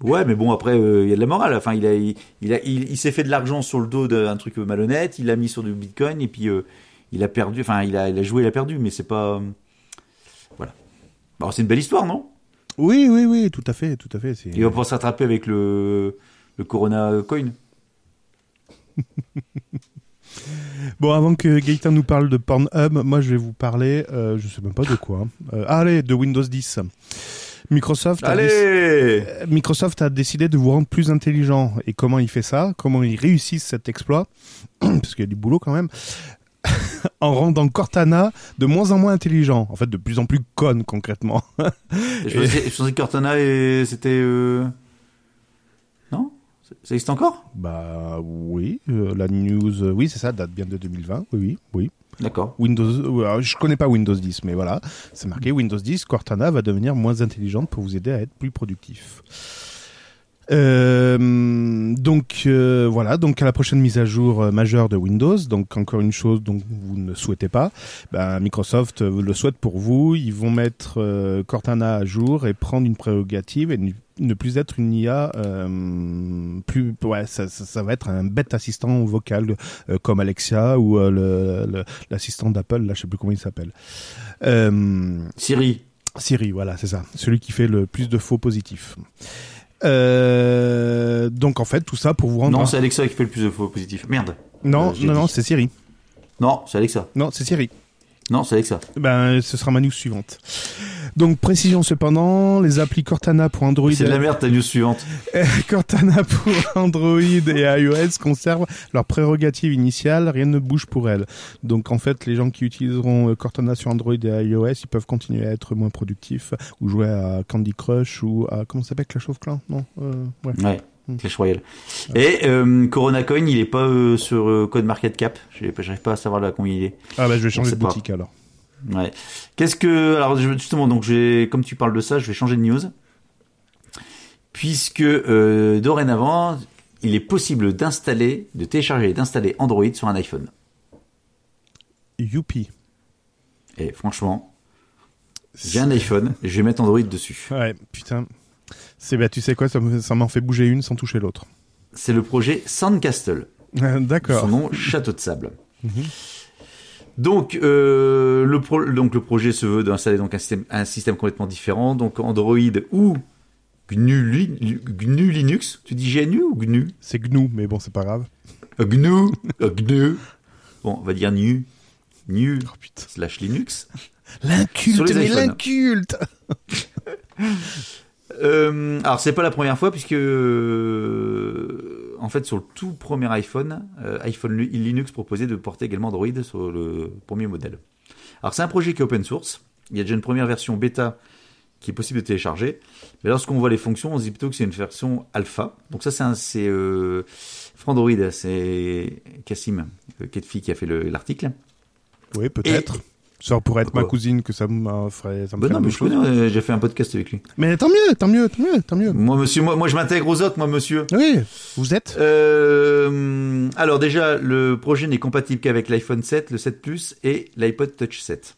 C: Ouais, mais bon, après, euh, il y a de la morale. Enfin, il a, il, il a, il, il s'est fait de l'argent sur le dos d'un truc malhonnête. Il l'a mis sur du bitcoin et puis euh, il a perdu. Enfin, il a, il a joué, il a perdu, mais c'est pas. euh, voilà. Bon, c'est une belle histoire, non?
B: Oui, oui, oui, tout à fait, tout à fait. c'est-
C: Il va pouvoir se rattraper avec le, le Corona Coin.
B: Bon, avant que Gaëtan nous parle de Pornhub, moi je vais vous parler, euh, je sais même pas de quoi. hein. Euh, allez, de Windows 10. Microsoft a,
C: Allez
B: Microsoft a décidé de vous rendre plus intelligent. Et comment il fait ça? Comment ils réussissent cet exploit? Parce qu'il y a du boulot quand même. en rendant Cortana de moins en moins intelligent. En fait, de plus en plus conne, concrètement.
C: Je pensais, je pensais que Cortana, et c'était. euh, Ça- existe encore?
B: Bah oui, euh, la news, euh, oui, c'est ça, date bien de 2020. Oui, oui, oui.
C: D'accord.
B: Windows, euh, je connais pas Windows 10, mais voilà, c'est marqué Windows 10, Cortana va devenir moins intelligente pour vous aider à être plus productif. Euh, donc euh, voilà, donc à la prochaine mise à jour euh, majeure de Windows, donc encore une chose dont vous ne souhaitez pas, ben, Microsoft le souhaite pour vous, ils vont mettre Cortana à jour et prendre une prérogative et ne- ne plus être une IA euh, plus ouais ça, ça, ça va être un bête assistant vocal euh, comme Alexia ou euh, l'assistant d'Apple là je sais plus comment il s'appelle
C: Siri.
B: Siri, voilà, c'est ça. Celui qui fait le plus de faux positifs. Donc en fait, tout ça pour vous rendre.
C: Non, c'est Alexa qui fait le plus de faux positifs. Merde.
B: non, non, non, c'est Siri.
C: Non, c'est Alexa.
B: Non, c'est Siri.
C: Non, c'est Alexa.
B: Ben, ce sera ma news suivante. Donc précision cependant, les applis Cortana pour Android,
C: C'est de la merde ta news suivante.
B: Cortana pour Android et iOS conservent leur prérogative initiale, rien ne bouge pour elles. Donc en fait, les gens qui utiliseront euh, Cortana sur Android et iOS, ils peuvent continuer à être moins productifs ou jouer à Candy Crush ou à comment ça s'appelle Clash of Clans? Non, euh, ouais.
C: Ouais.
B: Hmm.
C: Clash Royale. Et euh, Corona Coin, il est pas euh, sur euh, Code Market Cap. J'arrive pas à savoir là combien il est.
B: Ah bah je vais changer de
C: pas.
B: boutique alors.
C: Ouais. Qu'est-ce que alors justement donc j'ai comme tu parles de ça, je vais changer de news puisque dorénavant il est possible d'installer, de télécharger et d'installer Android sur un iPhone.
B: Youpi.
C: Et franchement, j'ai un iPhone, je vais mettre Android dessus.
B: Ouais, putain. C'est bah, tu sais quoi, ça me- ça m'en fait bouger une sans toucher l'autre.
C: C'est le projet Sandcastle.
B: Euh, D'accord.
C: Son nom, Château de Sable. Donc, euh, le pro- donc le projet se veut d'installer donc un système, un système complètement différent, donc Android ou GNU, GNU Linux. Tu dis GNU ou GNU?
B: C'est GNU, mais bon, c'est pas grave.
C: Euh, GNU, euh, GNU. Bon, on va dire NU, NU
B: Oh putain.
C: slash Linux.
B: L'inculte, mais l'inculte
C: Euh, alors c'est pas la première fois puisque euh, en fait sur le tout premier iPhone, euh, iPhone Linux proposait de porter également Android sur le premier modèle. Alors c'est un projet qui est open source. Il y a déjà une première version bêta qui est possible de télécharger. Mais lorsqu'on voit les fonctions, on se dit plutôt que c'est une version alpha. Donc ça c'est c'est euh, Frandroid, c'est Cassim Ketfi qui a fait le- l'article.
B: Oui, peut-être. Ça pourrait être ma cousine que ça me ferait. Ça me ferait
C: non, mais je
B: chose.
C: connais, euh, j'ai fait un podcast avec lui.
B: Mais tant mieux, tant mieux, tant mieux, tant mieux.
C: Moi monsieur, moi, moi je m'intègre aux autres, moi monsieur.
B: Oui, vous êtes
C: Euh, alors déjà, le projet n'est compatible qu'avec l'iPhone 7, le 7 Plus et l'iPod Touch 7.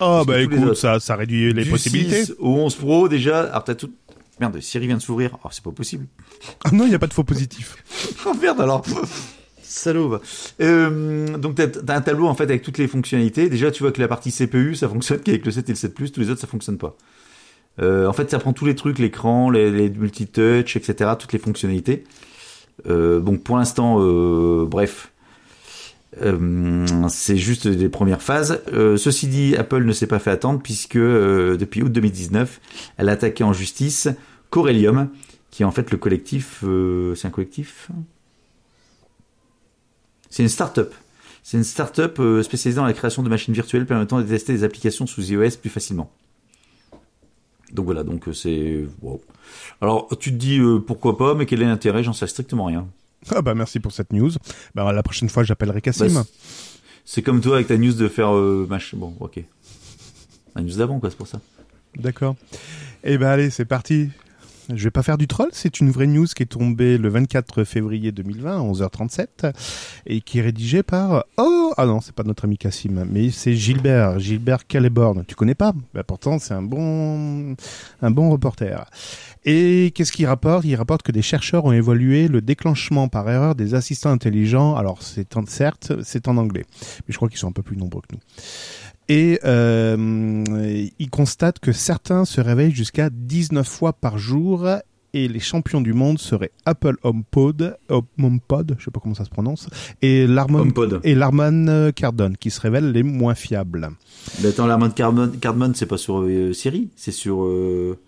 B: Oh,
C: Parce
B: bah écoute,
C: autres.
B: ça, ça réduit les
C: Du
B: possibilités.
C: 6 au 11 Pro déjà. Alors t'as tout. Merde, Siri vient de s'ouvrir. Oh, c'est pas possible.
B: Ah non, il n'y a pas de faux positif.
C: Oh merde alors. Salaud. Euh, donc t'as un tableau en fait avec toutes les fonctionnalités. Déjà, tu vois que la partie CPU, ça fonctionne qu'avec le 7 et le 7 Plus. Tous les autres, ça fonctionne pas. Euh, en fait, ça prend tous les trucs, l'écran, les, les multitouch, etc., toutes les fonctionnalités. Euh, donc pour l'instant, euh, bref, c'est juste les premières phases. Ceci dit, Apple ne s'est pas fait attendre puisque depuis août 2019, elle a attaqué en justice Corellium, qui est en fait le collectif. c'est un collectif C'est une start-up. C'est une start-up euh, spécialisée dans la création de machines virtuelles permettant de tester des applications sous iOS plus facilement. Donc voilà, donc euh, c'est. wow. Alors tu te dis euh, pourquoi pas, mais quel est l'intérêt? J'en sais strictement rien.
B: Ah bah merci pour cette news. Bah la prochaine fois, j'appellerai Cassim.
C: Bah, C'est comme toi avec ta news de faire euh, mach... Bon, ok. La news d'avant, quoi, c'est pour ça.
B: D'accord. Eh ben allez, c'est parti. Je vais pas faire du troll, c'est une vraie news qui est tombée le 24 février 2020 à 11h37 et qui est rédigée par Oh ah non, c'est pas notre ami Cassim, mais c'est Gilbert, Gilbert Caliborn. Tu connais pas? Bah, pourtant c'est un bon un bon reporter. Et qu'est-ce qu'il rapporte? Il rapporte que des chercheurs ont évalué le déclenchement par erreur des assistants intelligents. Alors c'est certes, c'est en anglais, mais je crois qu'ils sont un peu plus nombreux que nous. Et euh, il constate que certains se réveillent jusqu'à 19 fois par jour et les champions du monde seraient Apple HomePod, HomePod, je sais pas comment ça se prononce, et
C: HomePod.
B: et l'Harman Kardon qui se révèlent les moins fiables.
C: Mais attends, la main de Cardman, Cardman c'est pas sur euh, Siri, c'est sur euh,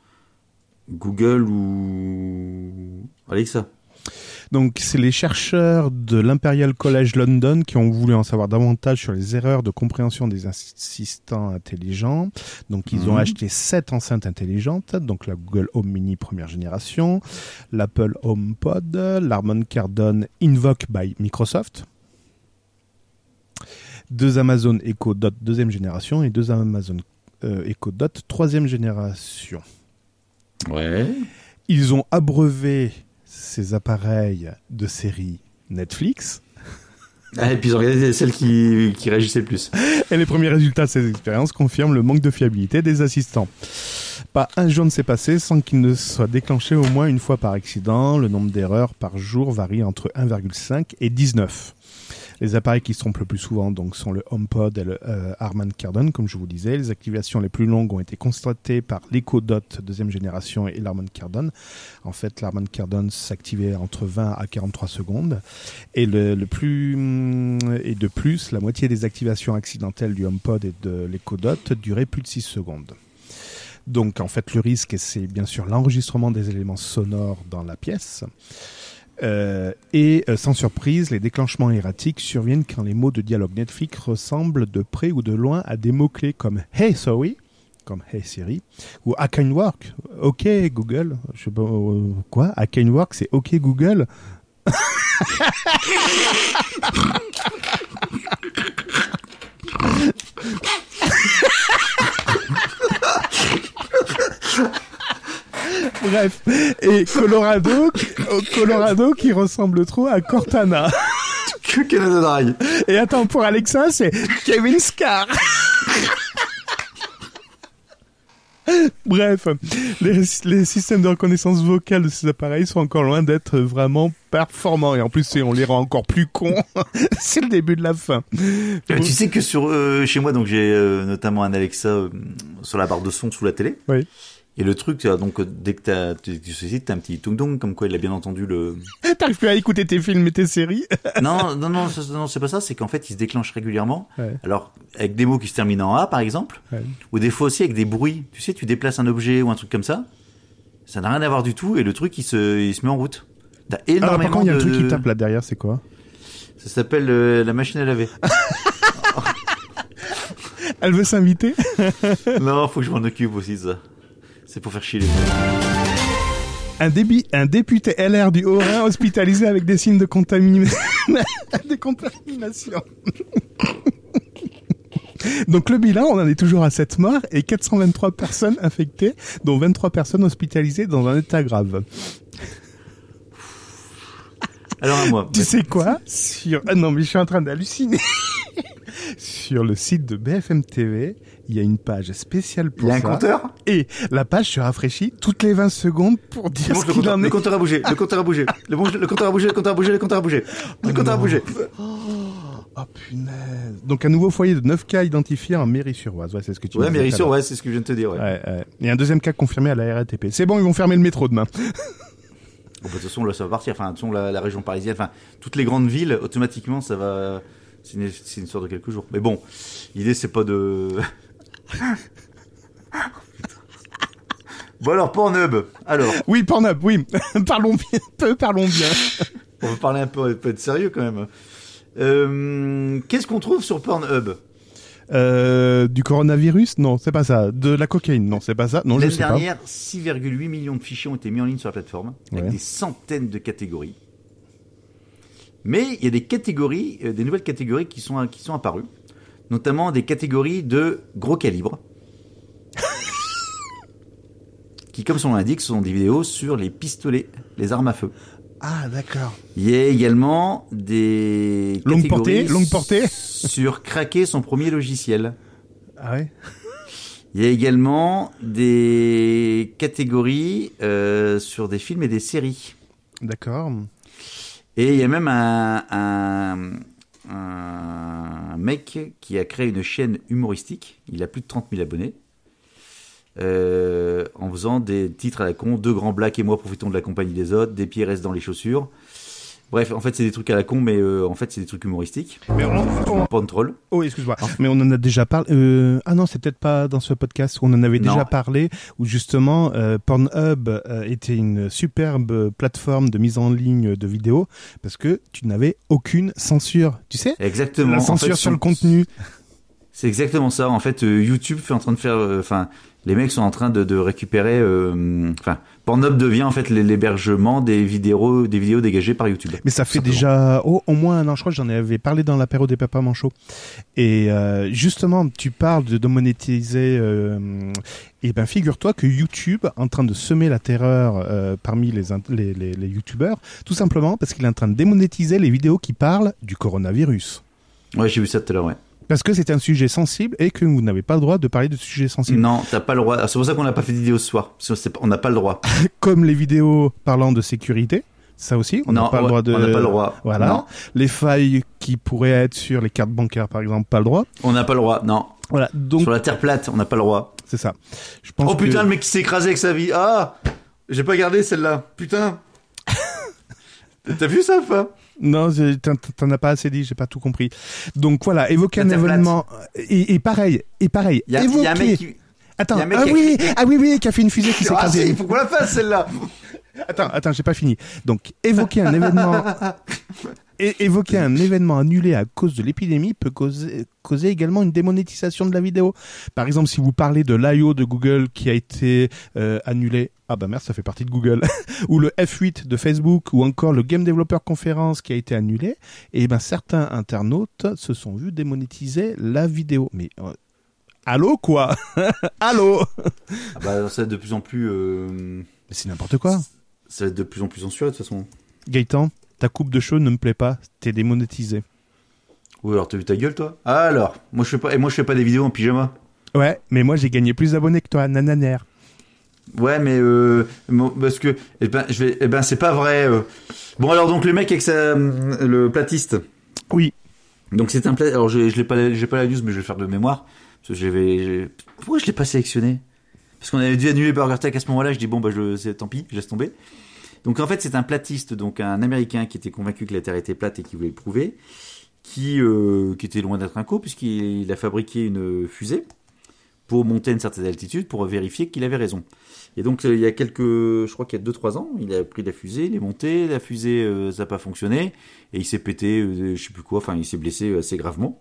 C: Google ou Alexa?
B: Donc, c'est les chercheurs de l'Imperial College London qui ont voulu en savoir davantage sur les erreurs de compréhension des assistants intelligents. Donc, ils ont
C: Mhm.
B: acheté sept enceintes intelligentes, donc la Google Home Mini première génération, l'Apple HomePod, l'Harman Kardon Invoke by Microsoft, deux Amazon Echo Dot deuxième génération et deux Amazon euh, Echo Dot troisième génération.
C: Ouais.
B: Ils ont abreuvé ces appareils de série Netflix.
C: Ah, et puis ils ont regardé celle qui, qui le plus.
B: Et les premiers résultats de ces expériences confirment le manque de fiabilité des assistants. Pas un jour ne s'est passé sans qu'il ne soit déclenché au moins une fois par accident. Le nombre d'erreurs par jour varie entre 1,5 et 19. Les appareils qui se trompent le plus souvent donc sont le HomePod et le euh, Harman Kardon, comme je vous disais. Les activations les plus longues ont été constatées par l'Echo Dot deuxième génération et l'Harman Kardon. En fait, l'Harman Kardon s'activait entre 20 à 43 secondes. Et le, plus hum, et de plus, la moitié des activations accidentelles du HomePod et de l'Echo Dot duraient plus de 6 secondes. Donc en fait, le risque, c'est bien sûr l'enregistrement des éléments sonores dans la pièce. Euh, et euh, sans surprise, les déclenchements erratiques surviennent quand les mots de dialogue Netflix ressemblent de près ou de loin à des mots-clés comme Hey sorry, comme Hey Siri, ou I can work, OK Google, je sais pas euh, quoi, I can work c'est OK Google. Bref. Et Colorado, Colorado qui ressemble trop à Cortana.
C: Que Canada Dry.
B: Et attends, pour Alexa, c'est Kevin Scar. Bref, les, les systèmes de reconnaissance vocale de ces appareils sont encore loin d'être vraiment performants. Et en plus, on les rend encore plus cons. c'est le début de la fin.
C: Euh, Tu sais que sur euh, chez moi, donc j'ai euh, notamment un Alexa euh, sur la barre de son sous la télé.
B: Oui.
C: Et le truc, donc dès que tu, tu sollicites, t'as un petit tung dong comme quoi il a bien entendu le.
B: T'arrives plus à écouter tes films et tes séries.
C: non, non, non, c'est pas ça. C'est qu'en fait, il se déclenche régulièrement.
B: Ouais.
C: Alors avec des mots qui se terminent en A, par exemple,
B: Ouais.
C: ou des fois aussi avec des bruits. Tu sais, tu déplaces un objet ou un truc comme ça. Ça n'a rien à voir du tout et le truc il se, il se met en route. T'as
B: Alors,
C: énormément
B: par contre, il y a un
C: de-
B: truc qui tape là derrière, c'est quoi?
C: Ça s'appelle euh, la machine à laver.
B: Elle veut s'inviter?
C: Non, faut que je m'en occupe aussi de ça. C'est pour faire chier les gens.
B: un, débit, un député LR du Haut-Rhin hospitalisé avec des signes de contamina- des contaminations. Donc le bilan, on en est toujours à 7 morts et 423 personnes infectées, dont 23 personnes hospitalisées dans un état grave.
C: Alors à moi.
B: Tu sais quoi? Sur ah non mais je suis en train d'halluciner. Sur le site de BFM TV, il y a une page spéciale
C: Il
B: pour
C: y a un
B: ça.
C: compteur
B: Et la page se rafraîchit toutes les 20 secondes pour dire
C: Montre
B: ce
C: le
B: qu'il en
C: le
B: est.
C: compteur a bougé, le compteur a bougé, le, bon- le compteur a bougé, le compteur a bougé, le compteur a bougé, le compteur a bougé.
B: Oh punaise. Donc un nouveau foyer de 9 cas identifiés en Mairie-sur-Oise. Ouais, c'est ce que tu
C: Ouais, ouais, c'est ce que je viens de te dire, ouais.
B: Ouais, ouais. Et un deuxième cas confirmé à la RATP. C'est bon, ils vont fermer le métro demain.
C: Bon, bah, de toute façon, là, ça va partir. Enfin, de toute façon, la, la région parisienne, enfin, toutes les grandes villes, automatiquement, ça va. C'est une, c'est une histoire de quelques jours. Mais bon, l'idée, c'est pas de. Bon, alors, Pornhub. Alors,
B: Oui, Pornhub, oui. parlons bien, peu parlons bien.
C: on va parler un peu, un peu de sérieux quand même. Euh, Qu'est-ce qu'on trouve sur Pornhub?
B: Euh, du coronavirus? Non, c'est pas ça. De la cocaïne? Non, c'est pas ça. Non, je sais
C: dernière, 6,8 millions de fichiers ont été mis en ligne sur la plateforme, avec des centaines de catégories. Mais il y a des catégories, euh, des nouvelles catégories qui sont, qui sont apparues, notamment des catégories de gros calibre, qui, comme son nom l'indique, sont des vidéos sur les pistolets, les armes à feu.
B: Ah, d'accord.
C: Il y a également des
B: Longue
C: catégories
B: portée, longue portée.
C: sur craquer son premier logiciel.
B: Ah ouais
C: Il y a également des catégories euh, sur des films et des séries.
B: D'accord.
C: Et il y a même un, un, un mec qui a créé une chaîne humoristique. Il a plus de 30 000 abonnés. euh, en faisant des titres à la con, deux grands blacks et moi profitons de la compagnie des autres, des pieds restent dans les chaussures. Bref, en fait, c'est des trucs à la con, mais euh, en fait, c'est des trucs humoristiques.
B: Mais on, on-
C: Pas de troll.
B: Oh, excuse-moi. Mais on en a déjà parlé. euh, Ah non, c'est peut-être pas dans ce podcast où on en avait
C: Non.
B: déjà parlé, où justement euh, Pornhub était une superbe plateforme de mise en ligne de vidéos parce que tu n'avais aucune censure. Tu sais?
C: Exactement.
B: La
C: En
B: censure
C: fait,
B: sur le contenu.
C: C'est exactement ça. En fait, YouTube fait en train de faire, enfin, les mecs sont en train de, de récupérer, euh, enfin, Pornhub devient en fait l'hébergement des vidéos, des vidéos dégagées par YouTube.
B: Mais ça fait
C: Simplement.
B: déjà oh, au moins un an, je crois que j'en avais parlé dans l'apéro des papas manchots. Et euh, justement, tu parles de, de monétiser. Euh, et ben, figure-toi que YouTube est en train de semer la terreur euh, parmi les, les, les, les YouTubeurs, tout simplement parce qu'il est en train de démonétiser les vidéos qui parlent du coronavirus.
C: Ouais, j'ai vu ça tout à l'heure. Ouais.
B: Parce que c'est un sujet sensible et que vous n'avez pas le droit de parler de sujets sensibles.
C: Non, t'as pas le droit. C'est pour ça qu'on n'a pas fait de vidéo ce soir. On n'a pas le droit.
B: Comme les vidéos parlant de sécurité, ça aussi, on n'a pas le droit de.
C: On n'a pas le droit.
B: Voilà.
C: Non,
B: Les failles qui pourraient être sur les cartes bancaires, par exemple, pas le droit.
C: on n'a pas le droit. Non.
B: Voilà, donc
C: Sur la terre plate, on n'a pas le droit.
B: c'est ça. Je pense
C: Oh putain,
B: que-
C: le mec qui s'est écrasé avec sa vie. Ah, j'ai pas gardé celle-là. Putain. T'as vu ça pas
B: Non, t'en as pas assez dit, j'ai pas tout compris. Donc voilà, évoquer un événement et, et pareil, et pareil.
C: Il y, a- il y a un
B: évoquer-
C: mec qui.
B: Attends,
C: il y a un mec
B: ah
C: qui a
B: oui,
C: crié-
B: ah oui, oui, qui a fait une fusée qui s'est
C: Ah, si,
B: écrasée.
C: il faut qu'on la fasse celle-là.
B: Attends, attends, j'ai pas fini. Donc évoquer un événement, évoquer un événement annulé à cause de l'épidémie peut causer, causer également une démonétisation de la vidéo. Par exemple, si vous parlez de l'IO de Google qui a été euh, annulé, ah bah merde, ça fait partie de Google, ou le F8 de Facebook, ou encore le Game Developer Conference qui a été annulé, et ben certains internautes se sont vus démonétiser la vidéo. Mais euh, allô quoi? Allô?
C: Ah bah, c'est de plus en plus. euh,
B: Mais c'est n'importe quoi.
C: Ça va être de plus en plus censuré de toute façon.
B: Gaëtan, ta coupe de cheveux ne me plaît pas, t'es démonétisé.
C: Oui, alors t'as vu ta gueule toi? Ah alors, moi je fais pas, et moi je fais pas des vidéos en pyjama.
B: Ouais, mais moi j'ai gagné plus d'abonnés que toi, nananer.
C: Ouais, mais euh, parce que eh ben je vais, eh ben c'est pas vrai. euh. Bon alors donc le mec avec sa, le platiste.
B: Oui.
C: Donc c'est un plat. Alors je, je l'ai pas, j'ai pas la news, mais je vais le faire de mémoire. Parce que j'avais, pourquoi je l'ai pas sélectionné? Parce qu'on avait dû annuler Burger Tech à ce moment-là. Je dis bon bah je, tant pis, je laisse tomber. Donc en fait c'est un platiste, donc un Américain qui était convaincu que la Terre était plate et qui voulait le prouver, qui euh, qui était loin d'être un co puisqu'il a fabriqué une fusée pour monter à une certaine altitude pour vérifier qu'il avait raison. Et donc euh, il y a quelques, je crois qu'il y a 2-3 ans, il a pris la fusée, il est monté, la fusée euh, ça n'a pas fonctionné et il s'est pété, euh, je sais plus quoi, enfin il s'est blessé assez gravement.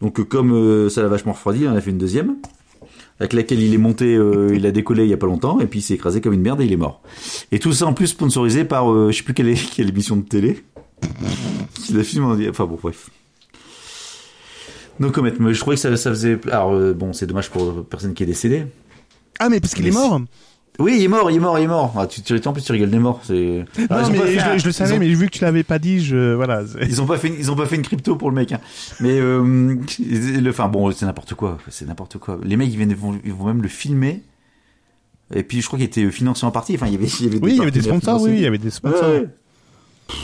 C: Donc comme ça l'a vachement refroidi, il en a fait une deuxième avec laquelle il est monté, euh, il a décollé il y a pas longtemps et puis il s'est écrasé comme une merde et il est mort. Et tout ça en plus sponsorisé par euh, je sais plus quelle, est- quelle émission de télé. Qui l'a filmé en- Enfin bon bref. Donc Comet, mais je trouvais que ça, ça faisait. Alors euh, bon, c'est dommage pour la personne qui est décédée.
B: Ah, mais parce qu'il est mort
C: Oui, il est mort, il est mort, il est mort. Ah, tu, tu, en plus tu rigoles des morts. C'est.
B: Non,
C: pas
B: mais je,
C: un-
B: je le savais,
C: ont-
B: mais vu que tu l'avais pas dit, je. Voilà. c'est-
C: Ils ont pas fait, une- ils ont pas fait une crypto pour le mec. Hein. Mais euh, le, enfin bon, c'est n'importe quoi. C'est n'importe quoi. Les mecs, ils viennent, vont, ils vont même le filmer. Et puis je crois qu'il était financé en partie. Enfin, il y avait, il y avait
B: Oui, il y avait des sponsors, oui, il y avait des sponsors.
C: Ouais, ouais. Pff,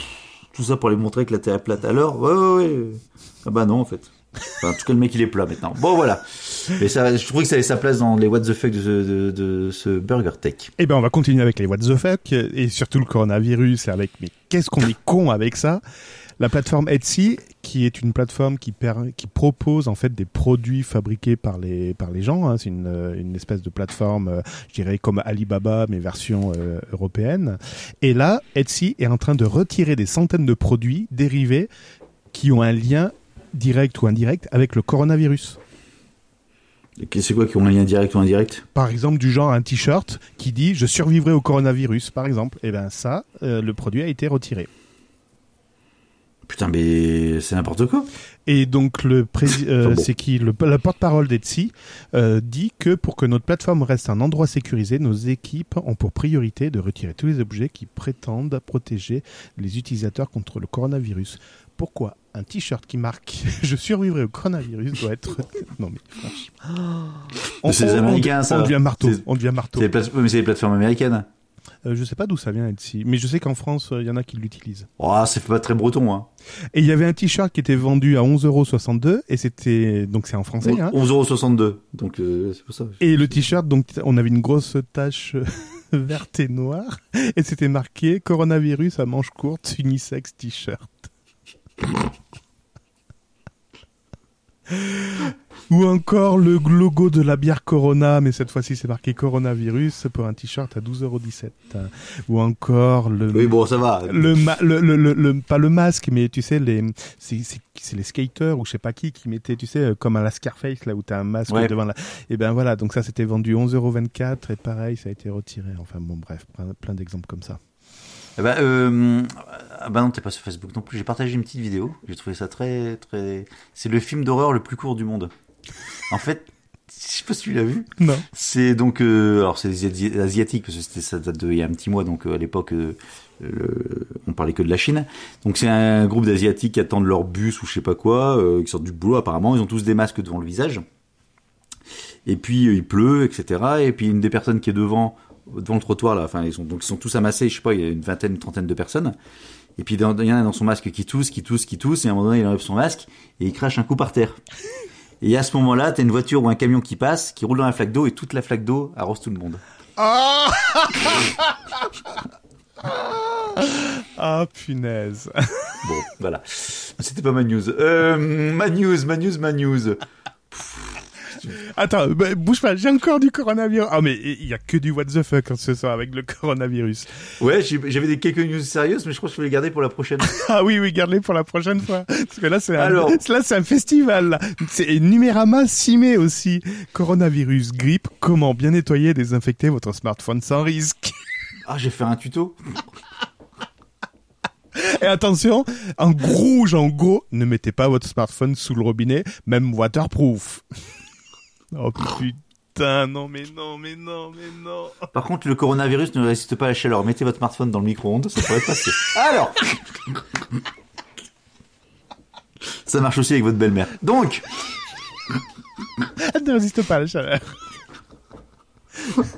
C: Tout ça pour les montrer que la Terre est plate. Alors, ouais, ouais, ouais. Ah bah non, en fait. Enfin, en tout cas, le mec, il est plat maintenant. Bon, voilà. Mais ça, je trouvais que ça avait sa place dans les what the fuck de, ce- Burger Tech.
B: Eh ben, on va continuer avec les what the fuck et surtout le coronavirus et avec mais qu'est-ce qu'on est con avec ça? La plateforme Etsy, qui est une plateforme qui, propose en fait des produits fabriqués par les par les gens. hein. C'est une, une espèce de plateforme, euh, je dirais comme Alibaba mais version euh, européenne. Et là, Etsy est en train de retirer des centaines de produits dérivés qui ont un lien direct ou indirect avec le coronavirus.
C: C'est quoi qui ont un lien direct ou indirect?
B: Par exemple, du genre un t-shirt qui dit je survivrai au coronavirus, par exemple. Et ben ça, euh, le produit a été retiré.
C: Putain, mais c'est n'importe quoi.
B: Et donc le euh, c'est qui le, la porte-parole d'Etsy euh, dit que pour que notre plateforme reste un endroit sécurisé, nos équipes ont pour priorité de retirer tous les objets qui prétendent protéger les utilisateurs contre le coronavirus. Pourquoi un t-shirt qui marque je survivrai au coronavirus doit être non mais franchement.
C: C'est les Américains,
B: on,
C: ça.
B: On devient marteau. On devient marteau.
C: C'est les plate- mais c'est les plateformes américaines.
B: Euh, je sais pas d'où ça vient Etsy, mais je sais qu'en France, euh, il y en a qui l'utilisent.
C: Oh, c'est pas très breton, hein.
B: Et il y avait un t-shirt qui était vendu à 11,62€ et c'était donc c'est en français. Hein.
C: 11,62€. Donc, euh, c'est pour ça.
B: Et le t-shirt, donc on avait une grosse tache verte et noire et c'était marqué coronavirus à manches courtes unisex t-shirt. Ou encore le logo de la bière Corona, mais cette fois-ci c'est marqué coronavirus pour un t-shirt à 12,17€. Ou encore le
C: Oui, bon, ça va.
B: le, le, le, le, le- pas le masque mais tu sais les c'est c'est c'est les skaters ou je sais pas qui qui mettaient tu sais comme à la Scarface là où t'as un masque
C: Ouais.
B: devant la et ben voilà donc ça c'était vendu 11,24€ et pareil ça a été retiré enfin bon bref plein, plein d'exemples comme ça
C: Eh ben, euh, ah bah non, t'es pas sur Facebook non plus. J'ai partagé une petite vidéo. J'ai trouvé ça très, très. C'est le film d'horreur le plus court du monde. En fait, je sais pas si tu l'as vu.
B: non
C: C'est donc, euh, alors c'est des Asi- asiatiques parce que c'était ça date de il y a un petit mois. Donc euh, à l'époque, euh, le- on parlait que de la Chine. Donc c'est un groupe d'asiatiques qui attendent leur bus ou je sais pas quoi, euh, qui sortent du boulot apparemment. Ils ont tous des masques devant le visage. Et puis il pleut, etc. Et puis une des personnes qui est devant, devant le trottoir là, enfin ils sont donc ils sont tous amassés, je sais pas, il y a une vingtaine, une trentaine de personnes. Et puis il y en a dans son masque qui tousse, qui tousse, qui tousse, et à un moment donné il enlève son masque et il crache un coup par terre. Et à ce moment-là, t'as une voiture ou un camion qui passe, qui roule dans la flaque d'eau et toute la flaque d'eau arrose tout le monde.
B: ah punaise
C: Bon, voilà. C'était pas ma news. Euh, ma news, ma news, ma news.
B: attends bah, bouge pas j'ai encore du coronavirus ah mais il y a que du what the fuck ce soir avec le coronavirus
C: Ouais, j'avais des quelques news sérieuses, mais je crois que je vais les garder pour la prochaine.
B: Ah oui, oui, garde-les pour la prochaine fois. Parce que là, c'est un,
C: Alors.
B: là, c'est un festival. C'est Numérama 6 mai aussi. Coronavirus, grippe, comment bien nettoyer et désinfecter votre smartphone sans risque?
C: Ah, j'ai fait un tuto.
B: Et attention, en rouge, en gros, ne mettez pas votre smartphone sous le robinet, même waterproof. Oh putain. non, mais non, mais non, mais non.
C: Par contre, le coronavirus ne résiste pas à la chaleur. Mettez votre smartphone dans le micro-ondes, ça pourrait passer. Alors Ça marche aussi avec votre belle-mère. Donc,
B: Elle ne résiste pas à la chaleur.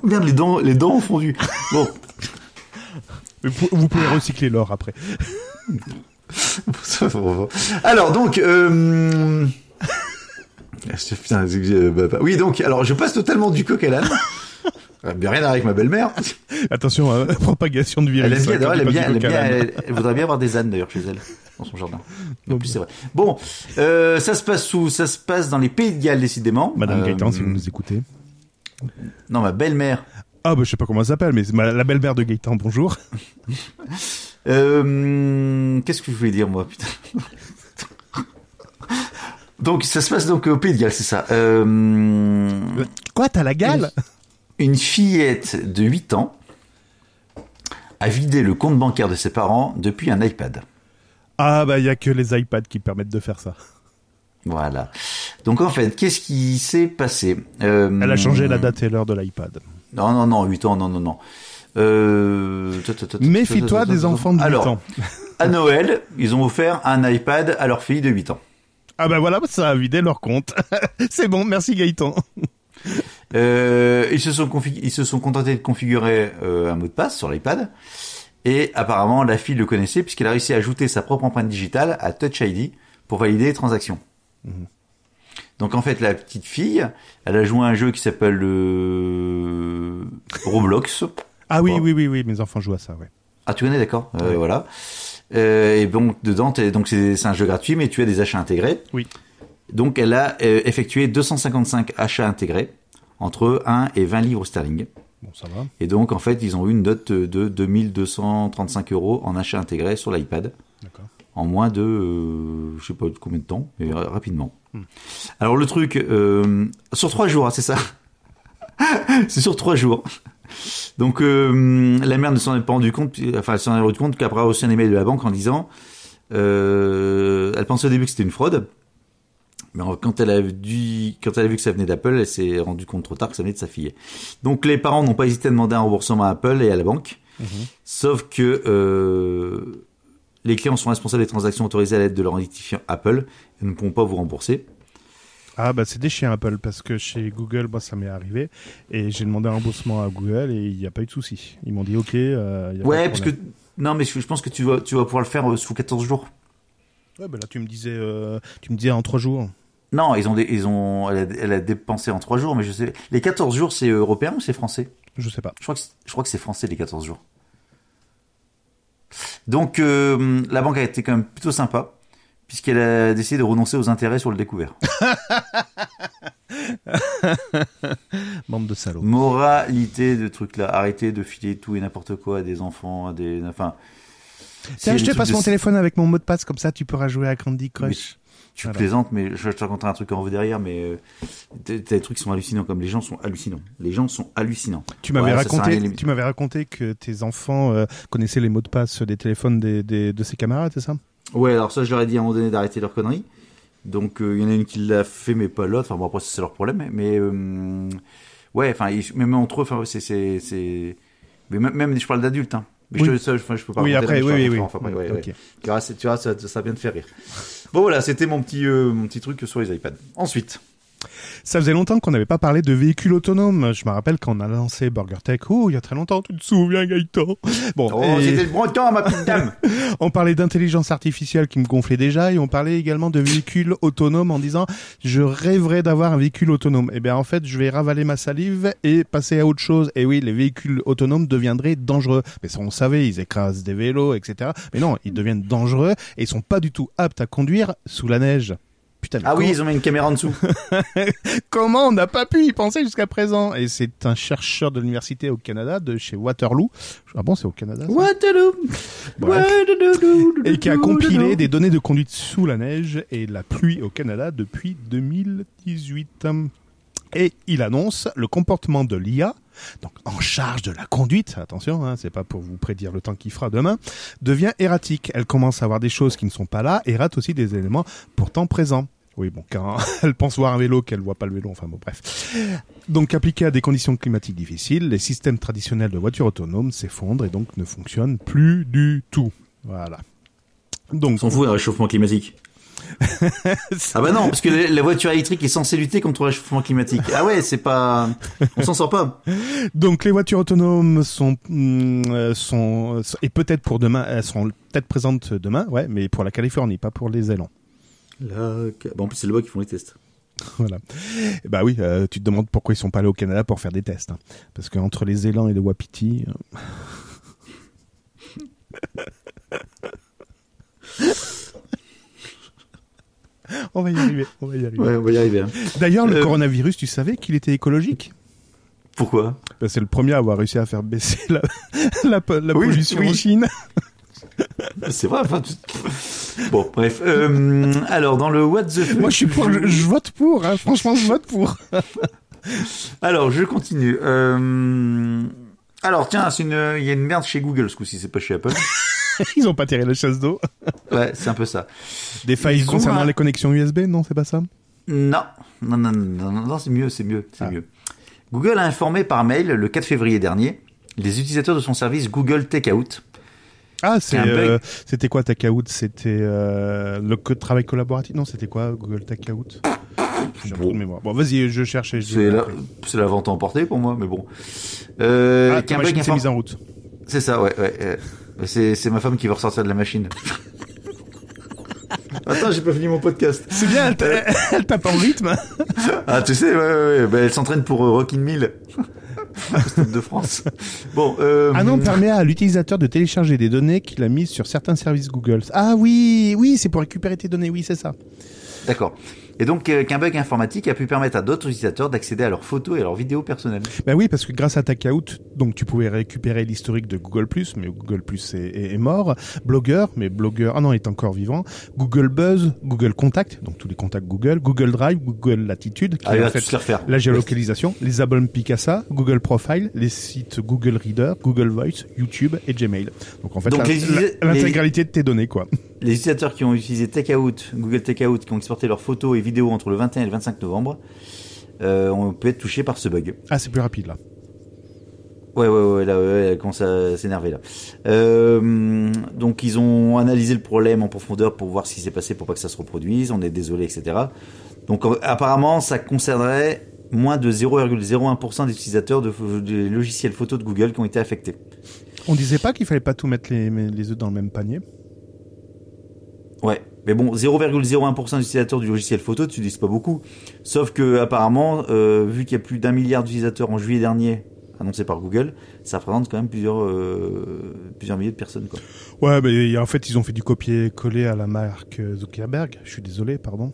C: merde, les dents, les dents ont fondu. Bon,
B: Vous pou- vous pouvez recycler l'or après.
C: Alors donc, euh... putain, euh, bah, bah, oui donc, alors je passe totalement du coq à l'âne. Bien rien à voir avec ma belle-mère.
B: Attention, euh, propagation de virus.
C: Elle aime bien,
B: hein,
C: elle,
B: tu
C: aime bien,
B: passes
C: elle,
B: du
C: aime bien,
B: coq à l'âne.
C: elle- elle voudrait bien avoir des ânes d'ailleurs chez elle, dans son jardin. En plus c'est vrai. Bon, euh, ça se passe où? Ça se passe dans les Pays de Galles décidément.
B: Madame
C: Euh,
B: Gaëtan, si vous nous écoutez.
C: Non, ma belle-mère.
B: Ah, bah, je sais pas comment elle s'appelle, mais ma- la belle-mère de Gaëtan, bonjour.
C: Euh, Qu'est-ce que je voulais dire moi? Putain Donc ça se passe donc au Pays de Galles, c'est ça. Euh...
B: Quoi, t'as la gale
C: Une fillette de 8 ans a vidé le compte bancaire de ses parents depuis un iPad.
B: Ah, bah, il y a que les iPads qui permettent de faire ça.
C: Voilà. Donc en fait, qu'est-ce qui s'est passé? Euh,
B: Elle a changé la date et l'heure de l'iPad.
C: Non, non, non, 8 ans, non, non, non. Euh...
B: Méfie-toi des enfants de 8
C: Alors,
B: ans.
C: à Noël, ils ont offert un iPad à leur fille de 8 ans.
B: Ah, bah voilà, ça a vidé leur compte. c'est bon, merci Gaëtan.
C: Euh, ils se sont ils se sont contentés de configurer euh, un mot de passe sur l'iPad. Et apparemment, la fille le connaissait puisqu'elle a réussi à ajouter sa propre empreinte digitale à Touch ID pour valider les transactions. Donc en fait, la petite fille, elle a joué à un jeu qui s'appelle euh, Roblox.
B: Ah oui, oui, oui, oui, mes enfants jouent à ça, ouais.
C: Ah, tu connais, d'accord. Euh, Voilà. Euh, et donc dedans, donc c'est un jeu gratuit, mais tu as des achats intégrés.
B: Oui.
C: Donc elle a euh, effectué 255 achats intégrés entre 1 et 20 livres sterling.
B: Bon, ça va.
C: Et donc en fait, ils ont eu une note de 2235 euros en achats intégrés sur l'iPad
B: D'accord.
C: en moins de, euh, je sais pas combien de temps, mais ra- rapidement. Alors le truc, euh, sur trois jours, hein, c'est ça. c'est sur trois jours. Donc euh, la mère ne s'en est pas rendu compte, enfin elle s'en est compte qu'après avoir reçu un email de la banque en disant, euh, elle pensait au début que c'était une fraude, mais quand elle a dû, quand elle a vu que ça venait d'Apple, elle s'est rendue compte trop tard que ça venait de sa fille. Donc les parents n'ont pas hésité à demander un remboursement à Apple et à la banque, sauf que euh, les clients sont responsables des transactions autorisées à l'aide de leur identifiant Apple et ne pourront pas vous rembourser.
B: Ah bah c'est des chiens Apple parce que chez Google, moi ça m'est arrivé et j'ai demandé un remboursement à Google et il n'y a pas eu de souci. Ils m'ont dit ok. euh, y a pas
C: Ouais,
B: de
C: parce que non, mais je je pense que tu vas tu vas pouvoir le faire euh, sous 14 jours.
B: Ouais, bah là tu me disais, euh, tu me disais en trois jours.
C: Non, ils ont des, ils ont elle a, elle a dépensé en 3 jours, mais je sais les 14 jours c'est européen ou c'est français?
B: Je sais pas.
C: Je crois que c'est- je crois que c'est français les 14 jours. Donc euh, la banque a été quand même plutôt sympa puisqu'elle a décidé de renoncer aux intérêts sur le découvert.
B: Bande de salauds.
C: Moralité de trucs là, arrêtez de filer tout et n'importe quoi à des enfants, à des enfin
B: Tiens,
C: si
B: je te passe mon téléphone avec mon mot de passe comme ça tu pourras jouer à Candy Crush.
C: Tu
B: Voilà.
C: plaisantes, mais je, te raconterai un truc en haut derrière, mais euh, t'as des trucs qui sont hallucinants, comme les gens sont hallucinants. Les gens sont hallucinants.
B: Tu m'avais
C: Ouais,
B: raconté,
C: les-
B: tu m'avais raconté que tes enfants euh, connaissaient les mots de passe des téléphones des, des- de ses camarades, c'est ça?
C: Ouais, alors ça, je leur ai dit à un moment donné d'arrêter leurs conneries. Donc, euh, il y en a une qui l'a fait, mais pas l'autre. Enfin, bon, après, c'est leur problème. Mais, euh, ouais, enfin, même entre eux, c'est, c'est, c'est, mais même, même, je parle d'adultes, hein. Mais
B: Oui.
C: je, ça, je, je peux pas
B: Oui, après, oui, oui, oui.
C: enfin, ouais, ouais. Tu verras, ça, ça va bien te faire rire. Bon, voilà, c'était mon petit, euh, mon petit truc sur les iPads. Ensuite.
B: Ça faisait longtemps qu'on n'avait pas parlé de véhicules autonomes. Je me rappelle quand on a lancé BurgerTech, oh, il y a très longtemps, tu te souviens, Gaëtan? Bon,
C: Oh,
B: et
C: c'était le bon temps, ma petite dame.
B: on parlait d'intelligence artificielle qui me gonflait déjà, et on parlait également de véhicules autonomes en disant, je rêverais d'avoir un véhicule autonome. Eh bien, en fait, je vais ravaler ma salive et passer à autre chose. Et oui, les véhicules autonomes deviendraient dangereux. Mais ça, on savait, ils écrasent des vélos, etc. Mais non, ils deviennent dangereux et ils sont pas du tout aptes à conduire sous la neige. Putain, mais
C: Ah oui, ils ont mis une caméra en dessous.
B: Comment on n'a pas pu y penser jusqu'à présent Et c'est un chercheur de l'université au Canada, de chez Waterloo. Ah bon, c'est au Canada ça
C: Waterloo. Waterloo.
B: Et qui a compilé des données de conduite sous la neige et la pluie au Canada depuis 2018. Et il annonce le comportement de l'IA, donc en charge de la conduite, attention, hein, c'est pas pour vous prédire le temps qu'il fera demain, devient erratique. Elle commence à voir des choses qui ne sont pas là et rate aussi des éléments pourtant présents. Oui, bon, quand elle pense voir un vélo, qu'elle voit pas le vélo, enfin bon, bref. Donc, appliqué à des conditions climatiques difficiles, les systèmes traditionnels de voitures autonomes s'effondrent et donc ne fonctionnent plus du tout. Voilà. Donc,
C: On s'en fout réchauffement climatique. Ah bah non, parce que la- voiture électrique est censée lutter contre le réchauffement climatique. Ah ouais, c'est pas... On s'en sort pas.
B: donc les voitures autonomes sont, hum, euh, sont et peut-être pour demain, elles seront peut-être présentes demain, ouais, mais pour la Californie, pas pour les élans.
C: Bon, en plus, c'est le bas qui font les tests.
B: Voilà. Et Bah oui, euh, tu te demandes pourquoi ils sont pas allés au Canada pour faire des tests, hein. parce que entre les élans et les wapiti. euh, on va y arriver, on va y arriver.
C: Ouais, on va y arriver. hein.
B: D'ailleurs, le
C: Euh,
B: coronavirus, tu savais qu'il était écologique?
C: Pourquoi?
B: Bah, C'est le premier à avoir réussi à faire baisser la, la, po- la
C: Oui,
B: pollution
C: oui.
B: en Chine.
C: C'est vrai, enfin... tu- Bon, bref. Euh, alors, dans le What the fuck...
B: Moi, je suis pour, je, je vote pour. hein. Franchement, je vote pour.
C: Alors, je continue. Euh... Alors, tiens, c'est une... il y a une merde chez Google, ce coup-ci, c'est pas chez Apple.
B: Ils ont pas tiré la chasse d'eau.
C: Ouais, c'est un peu ça.
B: Des failles concernant les connexions USB, non, c'est pas ça?
C: Non, non, non, non, non, non, c'est mieux, c'est mieux, c'est
B: Ah.
C: mieux. Google a informé par mail le 4 février dernier les utilisateurs de son service Google Takeout.
B: Ah, euh, c'était quoi Takeout? C'était euh, le co- travail collaboratif? Non, c'était quoi Google Takeout? De mémoire. Bon, vas-y, je cherche. et je dis
C: C'est la, vente emportée pour moi, mais bon. Euh,
B: Ah,
C: qu'un bug inform-
B: mise en route.
C: C'est ça, ouais, ouais. Euh, C'est, c'est ma femme qui va ressortir de la machine. Attends, j'ai pas fini mon podcast.
B: C'est bien, elle, t'a- elle tape en rythme.
C: Ah, tu sais, ouais, ouais, ouais. Ben, elle s'entraîne pour euh, Rock in Mill. De France. Bon, euh,
B: Ah non, permet à l'utilisateur de télécharger des données qu'il a mises sur certains services Google. Ah oui, oui, c'est pour récupérer tes données, oui, c'est ça.
C: D'accord. Et donc euh, qu'un bug informatique a pu permettre à d'autres utilisateurs d'accéder à leurs photos et à leurs vidéos personnelles.
B: Ben oui, parce que grâce à Takeout, donc tu pouvais récupérer l'historique de Google+, mais Google+, est, est, est mort. Blogger, mais Blogger, ah non, est encore vivant. Google Buzz, Google Contact, donc tous les contacts Google. Google Drive, Google Latitude, qui
C: Ah,
B: fait la géolocalisation, les albums Picasa, Google Profile, les sites Google Reader, Google Voice, YouTube et Gmail. Donc en fait,
C: les-
B: l'intégralité de tes données, quoi.
C: Les utilisateurs qui ont utilisé Takeout, Google Takeout, qui ont exporté leurs photos et vidéos entre le 21 et le 25 novembre, euh, ont pu être touchés par ce bug.
B: Ah, c'est plus rapide, là.
C: Ouais, ouais, ouais, là, ouais, elle commence à s'énerver là. Euh, donc ils ont analysé le problème en profondeur pour voir ce qui s'est passé pour pas que ça se reproduise. On est désolé, etc. Donc euh, apparemment, ça concernerait moins de 0,01% des utilisateurs de, des logiciels photos de Google qui ont été affectés.
B: On disait pas qu'il fallait pas tout mettre les, les œufs dans le même panier?
C: Ouais, mais bon, 0,01% des utilisateurs du logiciel photo, tu dis pas beaucoup. Sauf que apparemment, euh, vu qu'il y a plus d'un milliard d'utilisateurs en juillet dernier annoncé par Google, ça représente quand même plusieurs euh, plusieurs milliers de personnes quoi.
B: Ouais, mais en fait, ils ont fait du copier-coller à la marque euh, Zuckerberg. Je suis désolé, pardon.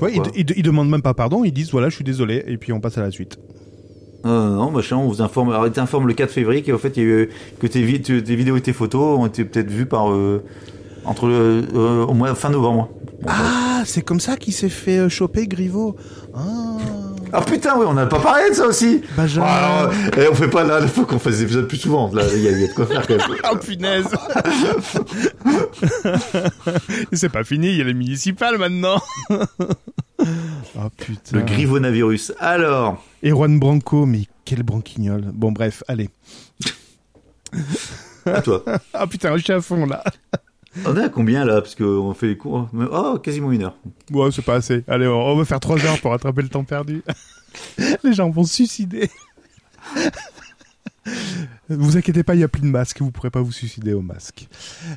B: Ouais, ils, ils, ils demandent même pas pardon, ils disent voilà, je suis désolé, et puis on passe à la suite.
C: Non, non, machin, on vous informe. Alors, il t'informe le 4 février qu'en fait, il y a eu, que tes, vi- tes tes vidéos et tes photos ont été peut-être vues par euh, entre le, euh, au mois fin novembre. Bon,
B: Ah, c'est comme ça qu'il s'est fait euh, choper Griveaux. Ah,
C: Ah putain, oui, on n'a pas parlé de ça aussi.
B: Benjamin.
C: Ah, alors, eh, on fait pas là, il faut qu'on fasse des épisodes plus souvent. Là, il y, a il y a de quoi faire quand même.
B: Oh punaise C'est pas fini, il y a les municipales maintenant Oh putain.
C: Le grivonavirus. Alors,
B: Et Juan Branco, mais quel branquignol. Bon bref, allez.
C: à toi.
B: Ah putain, je suis à fond là.
C: On est à combien là? Parce qu'on fait les cours. Oh, quasiment une heure.
B: Bon, c'est pas assez. Allez, on va faire trois heures pour rattraper le temps perdu. Les gens vont se suicider. Vous inquiétez pas, il y a plus de masque. Vous pourrez pas vous suicider au masque.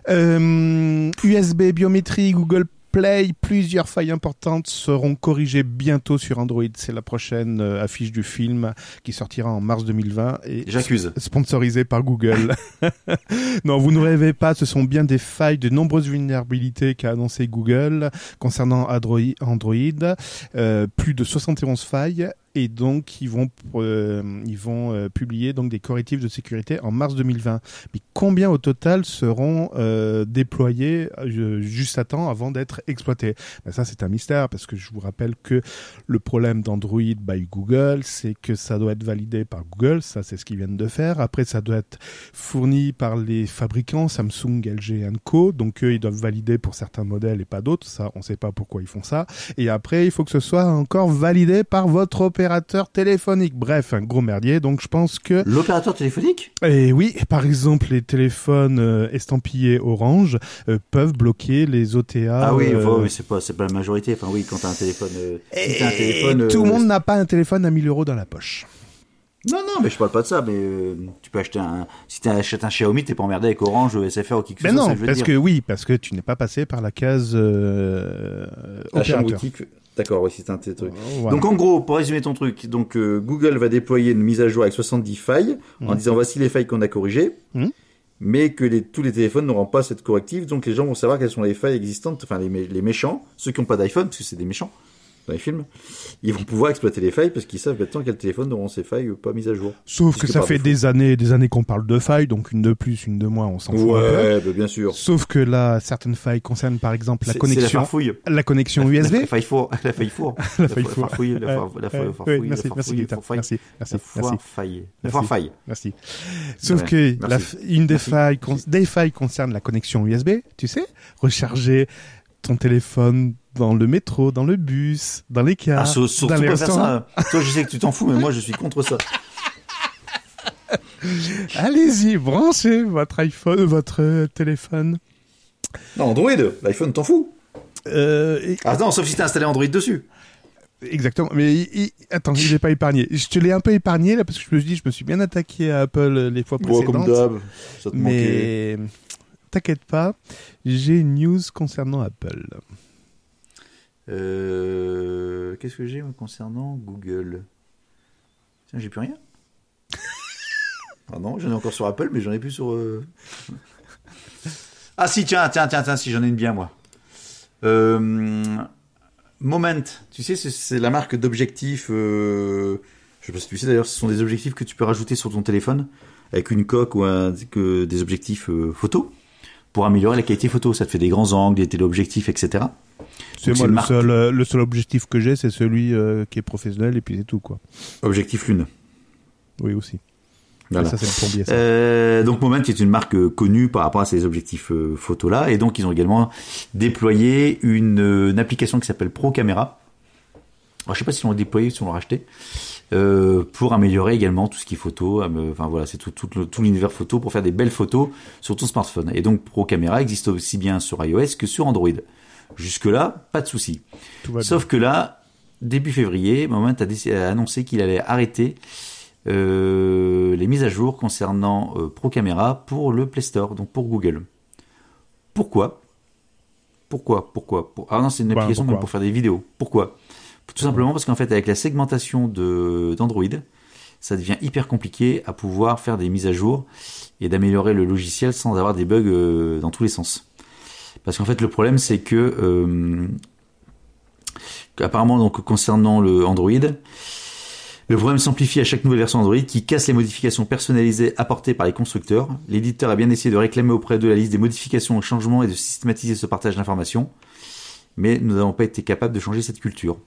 B: Euh, USB, biométrie, Google Play, plusieurs failles importantes seront corrigées bientôt sur Android. C'est la prochaine euh, affiche du film qui sortira en mars 2020 et
C: J'accuse.
B: sponsorisé par Google. non, vous ne rêvez pas, ce sont bien des failles de nombreuses vulnérabilités qu'a annoncé Google concernant Android. Euh, plus de 71 failles et donc ils vont euh, ils vont euh, publier donc des correctifs de sécurité en mars 2020. Mais combien au total seront euh, déployés euh, juste à temps avant d'être exploités? Ben Ça c'est un mystère parce que je vous rappelle que le problème d'Android by Google, c'est que ça doit être validé par Google, ça c'est ce qu'ils viennent de faire. Après ça doit être fourni par les fabricants Samsung, LG Co. Donc eux ils doivent valider pour certains modèles et pas d'autres. Ça on sait pas pourquoi ils font ça. Et après il faut que ce soit encore validé par votre opérateur téléphonique. Bref, un gros merdier. Donc je pense que
C: L'opérateur téléphonique?
B: Et oui, par exemple, les téléphones euh, estampillés orange euh, peuvent bloquer les OTA.
C: Ah oui,
B: euh,
C: enfin, oui, c'est pas, c'est pas la majorité. Enfin oui, quand t'as un téléphone, euh, si un téléphone,
B: tout le monde n'a pas un téléphone à 1000 euros dans la poche.
C: Non, non, mais je parle pas de ça. Mais euh, tu peux acheter un. Si tu achètes un Xiaomi, t'es pas emmerdé avec Orange, SFR ou qui que ce
B: Mais non,
C: ça, je veux
B: parce
C: dire.
B: que oui, parce que tu n'es pas passé par la case euh, opérateur.
C: boutique. D'accord, oui, c'est un trucs.
B: Voilà.
C: Donc en gros, pour résumer ton truc, donc euh, Google va déployer une mise à jour avec 70 failles en disant voici les failles qu'on a corrigées,
B: Mhm.
C: mais que les, tous les téléphones n'auront pas cette corrective, donc les gens vont savoir quelles sont les failles existantes, enfin les, mé- les méchants, ceux qui n'ont pas d'iPhone, parce que c'est des méchants dans les films, ils vont pouvoir exploiter les failles parce qu'ils savent maintenant quels téléphones auront ces failles pas mises à jour.
B: Sauf que ça fait
C: défaut.
B: des années des années qu'on parle de failles, donc une de plus, une de moins, on s'en fout.
C: Ouais, bah, bien sûr.
B: Sauf que là, certaines failles concernent par exemple la
C: C'est- c'est la
B: connexion, la connexion USB.
C: La faille four. La faille four.
B: La faille four.
C: La
B: Ouais,
C: far- la
B: ouais,
C: fa-
B: ouais,
C: farfouille.
B: merci,
C: la
B: merci,
C: la
B: merci, merci,
C: La faille. La
B: Merci.
C: foire faille.
B: merci. Sauf que la, une des
C: Merci.
B: failles, des failles concernent la connexion USB, tu sais, recharger ton téléphone dans le métro, dans le bus, dans les cars,
C: Ah, sur- surtout
B: dans les restaurants.
C: Toi, je sais que tu t'en fous, mais moi, je suis contre ça.
B: Allez-y, branchez votre iPhone, votre euh, téléphone.
C: Non, Android, l'iPhone, t'en fous.
B: Euh, et-
C: Ah non, sauf si t'as installé Android dessus.
B: Exactement. Mais il- il- attends, je l'ai pas épargné. Je te l'ai un peu épargné là parce que je me suis dit, je me suis bien attaqué à Apple euh, les fois
C: Bon, comme
B: précédentes.
C: d'hab. Ça te manquait.
B: T'inquiète pas, j'ai une news concernant Apple.
C: Euh, Qu'est-ce que j'ai concernant Google? Tiens, j'ai plus rien. ah non, j'en ai encore sur Apple, mais j'en ai plus sur. euh, ah si, tiens, tiens, tiens, tiens, si j'en ai une bien moi. Euh, Moment, tu sais, c'est- la marque d'objectifs. euh, je sais pas si tu sais d'ailleurs, ce sont des objectifs que tu peux rajouter sur ton téléphone avec une coque ou un, que, des objectifs photo pour améliorer la qualité photo. Ça te fait des grands angles, des téléobjectifs, etc.
B: C'est moi le
C: marque.
B: seul, euh, le seul objectif que j'ai, c'est celui euh, qui est professionnel et puis c'est tout quoi.
C: Objectif lune.
B: Oui aussi.
C: Voilà.
B: Ça c'est le plombier. Ça.
C: Euh, donc Moment est une marque euh, connue par rapport à ces objectifs euh, photos là et donc ils ont également déployé une, une application qui s'appelle Pro Camera. Alors, je sais pas si l'ont déployé ou si on l'a racheté euh, pour améliorer également tout ce qui est photo. euh, Enfin voilà, c'est tout, tout, le- tout l'univers photo pour faire des belles photos sur ton smartphone. Et donc Pro Camera existe aussi bien sur iOS que sur Android. Jusque là, pas de souci. Sauf que là, début février, Moment a, annoncé qu'il allait arrêter euh, les mises à jour concernant euh, Pro Camera pour le Play Store, donc pour Google. Pourquoi? Pourquoi? Pourquoi? Pour- Ah non, c'est une
B: Bah,
C: application même pour faire des vidéos. Pourquoi? Tout simplement parce qu'en fait, avec la segmentation d'Android, ça devient hyper compliqué à pouvoir faire des mises à jour et d'améliorer le logiciel sans avoir des bugs euh, dans tous les sens. Parce qu'en fait, le problème, c'est que euh, apparemment, concernant le Android, le problème s'amplifie à chaque nouvelle version Android qui casse les modifications personnalisées apportées par les constructeurs. L'éditeur a bien essayé de réclamer auprès de la liste des modifications et changements et de systématiser ce partage d'informations, mais nous n'avons pas été capables de changer cette culture.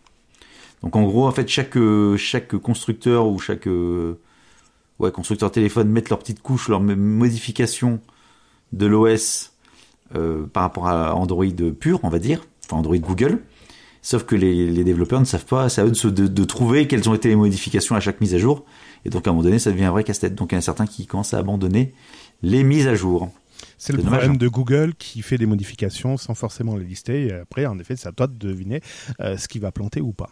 C: Donc en gros, en fait, chaque euh, chaque constructeur ou chaque euh, ouais, constructeur téléphone mettent leurs petites couches, leurs m- modifications de l'OS euh, par rapport à Android pur, on va dire, enfin Android Google. Sauf que les, les développeurs ne savent pas, c'est à eux de, se- de, de trouver quelles ont été les modifications à chaque mise à jour. Et donc à un moment donné, ça devient un vrai casse-tête. Donc il y en a certains qui commencent à abandonner les mises à jour.
B: C'est le
C: dommage,
B: problème
C: hein.
B: de Google qui fait des modifications sans forcément les lister. Et après, en effet, c'est à toi de deviner euh, ce qui va planter ou pas.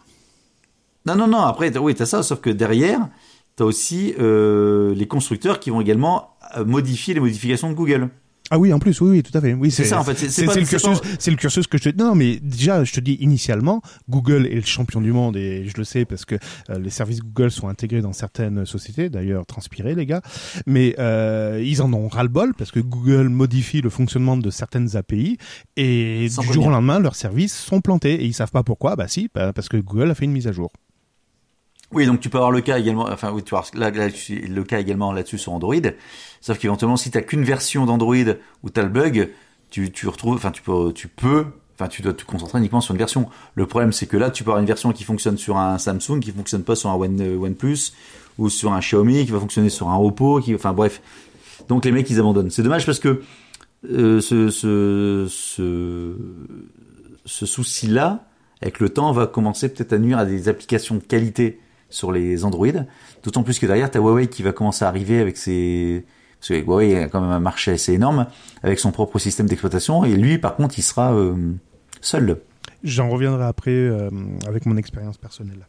C: Non, non, non, après, oui, t'as ça, sauf que derrière, t'as aussi euh, les constructeurs qui vont également euh, modifier les modifications de Google.
B: Ah oui, en plus, oui, oui, tout à fait. Oui,
C: C'est ça, en fait, c'est-
B: le cursus.
C: pas-
B: C'est le cursus que je te. Non, non, mais déjà, je te dis initialement, Google est le champion du monde et je le sais parce que euh, les services Google sont intégrés dans certaines sociétés. D'ailleurs, transpirez les gars. Mais euh, ils en ont ras le bol parce que Google modifie le fonctionnement de certaines API et
C: Sans
B: du jour au lendemain, leurs services sont plantés et ils savent pas pourquoi. Bah si, bah, parce que Google a fait une mise à jour.
C: Oui, donc tu peux avoir le cas également, enfin oui, tu vois, là, là, tu- le cas également là-dessus sur Android. Sauf qu'éventuellement, si t'as qu'une version d'Android où t'as le bug, tu, tu retrouves, enfin tu peux, tu peux, enfin tu dois te concentrer uniquement sur une version. Le problème, c'est que là, tu peux avoir une version qui fonctionne sur un Samsung, qui fonctionne pas sur un One, euh, OnePlus, ou sur un Xiaomi, qui va fonctionner sur un Oppo, qui, enfin bref. Donc les mecs, ils abandonnent. C'est dommage parce que euh, ce, ce, ce, ce souci-là, avec le temps, va commencer peut-être à nuire à des applications de qualité sur les Android. D'autant plus que derrière, tu as Huawei qui va commencer à arriver avec ses... Parce que Huawei a quand même un marché assez énorme, avec son propre système d'exploitation, et lui, par contre, il sera euh, seul.
B: J'en reviendrai après euh, avec mon expérience personnelle.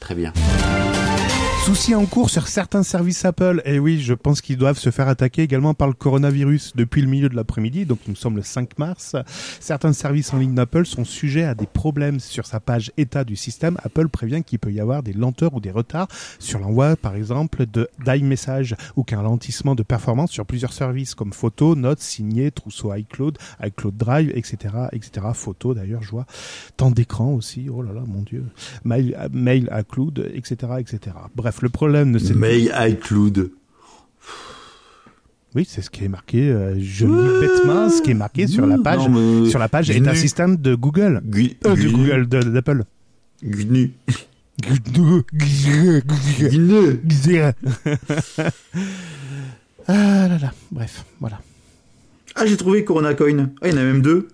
C: Très bien.
B: Souci en cours sur certains services Apple. Et oui, je pense qu'ils doivent se faire attaquer également par le coronavirus depuis le milieu de l'après-midi, donc nous sommes le 5 mars. Certains services en ligne d'Apple sont sujets à des problèmes sur sa page état du système. Apple prévient qu'il peut y avoir des lenteurs ou des retards sur l'envoi, par exemple, de d'iMessage ou qu'un ralentissement de performance sur plusieurs services comme photos, notes, signées, trousseau iCloud, iCloud Drive, etc., etc. Photos d'ailleurs, je vois. Temps d'écran aussi. Oh là là, mon dieu. Mail, mail iCloud, etc., etc. Bref, le problème de cette
C: Mail iCloud.
B: Oui, c'est ce qui est marqué. euh, je lis bêtement ce qui est marqué sur la page.
C: Non,
B: sur la page est un système de Google.
C: Gu-
B: Euh, de
C: GNU.
B: Google, d'Apple.
C: GNU.
B: ah là là, bref, voilà.
C: Ah, j'ai trouvé Corona Coin. Ah, il y en a même deux.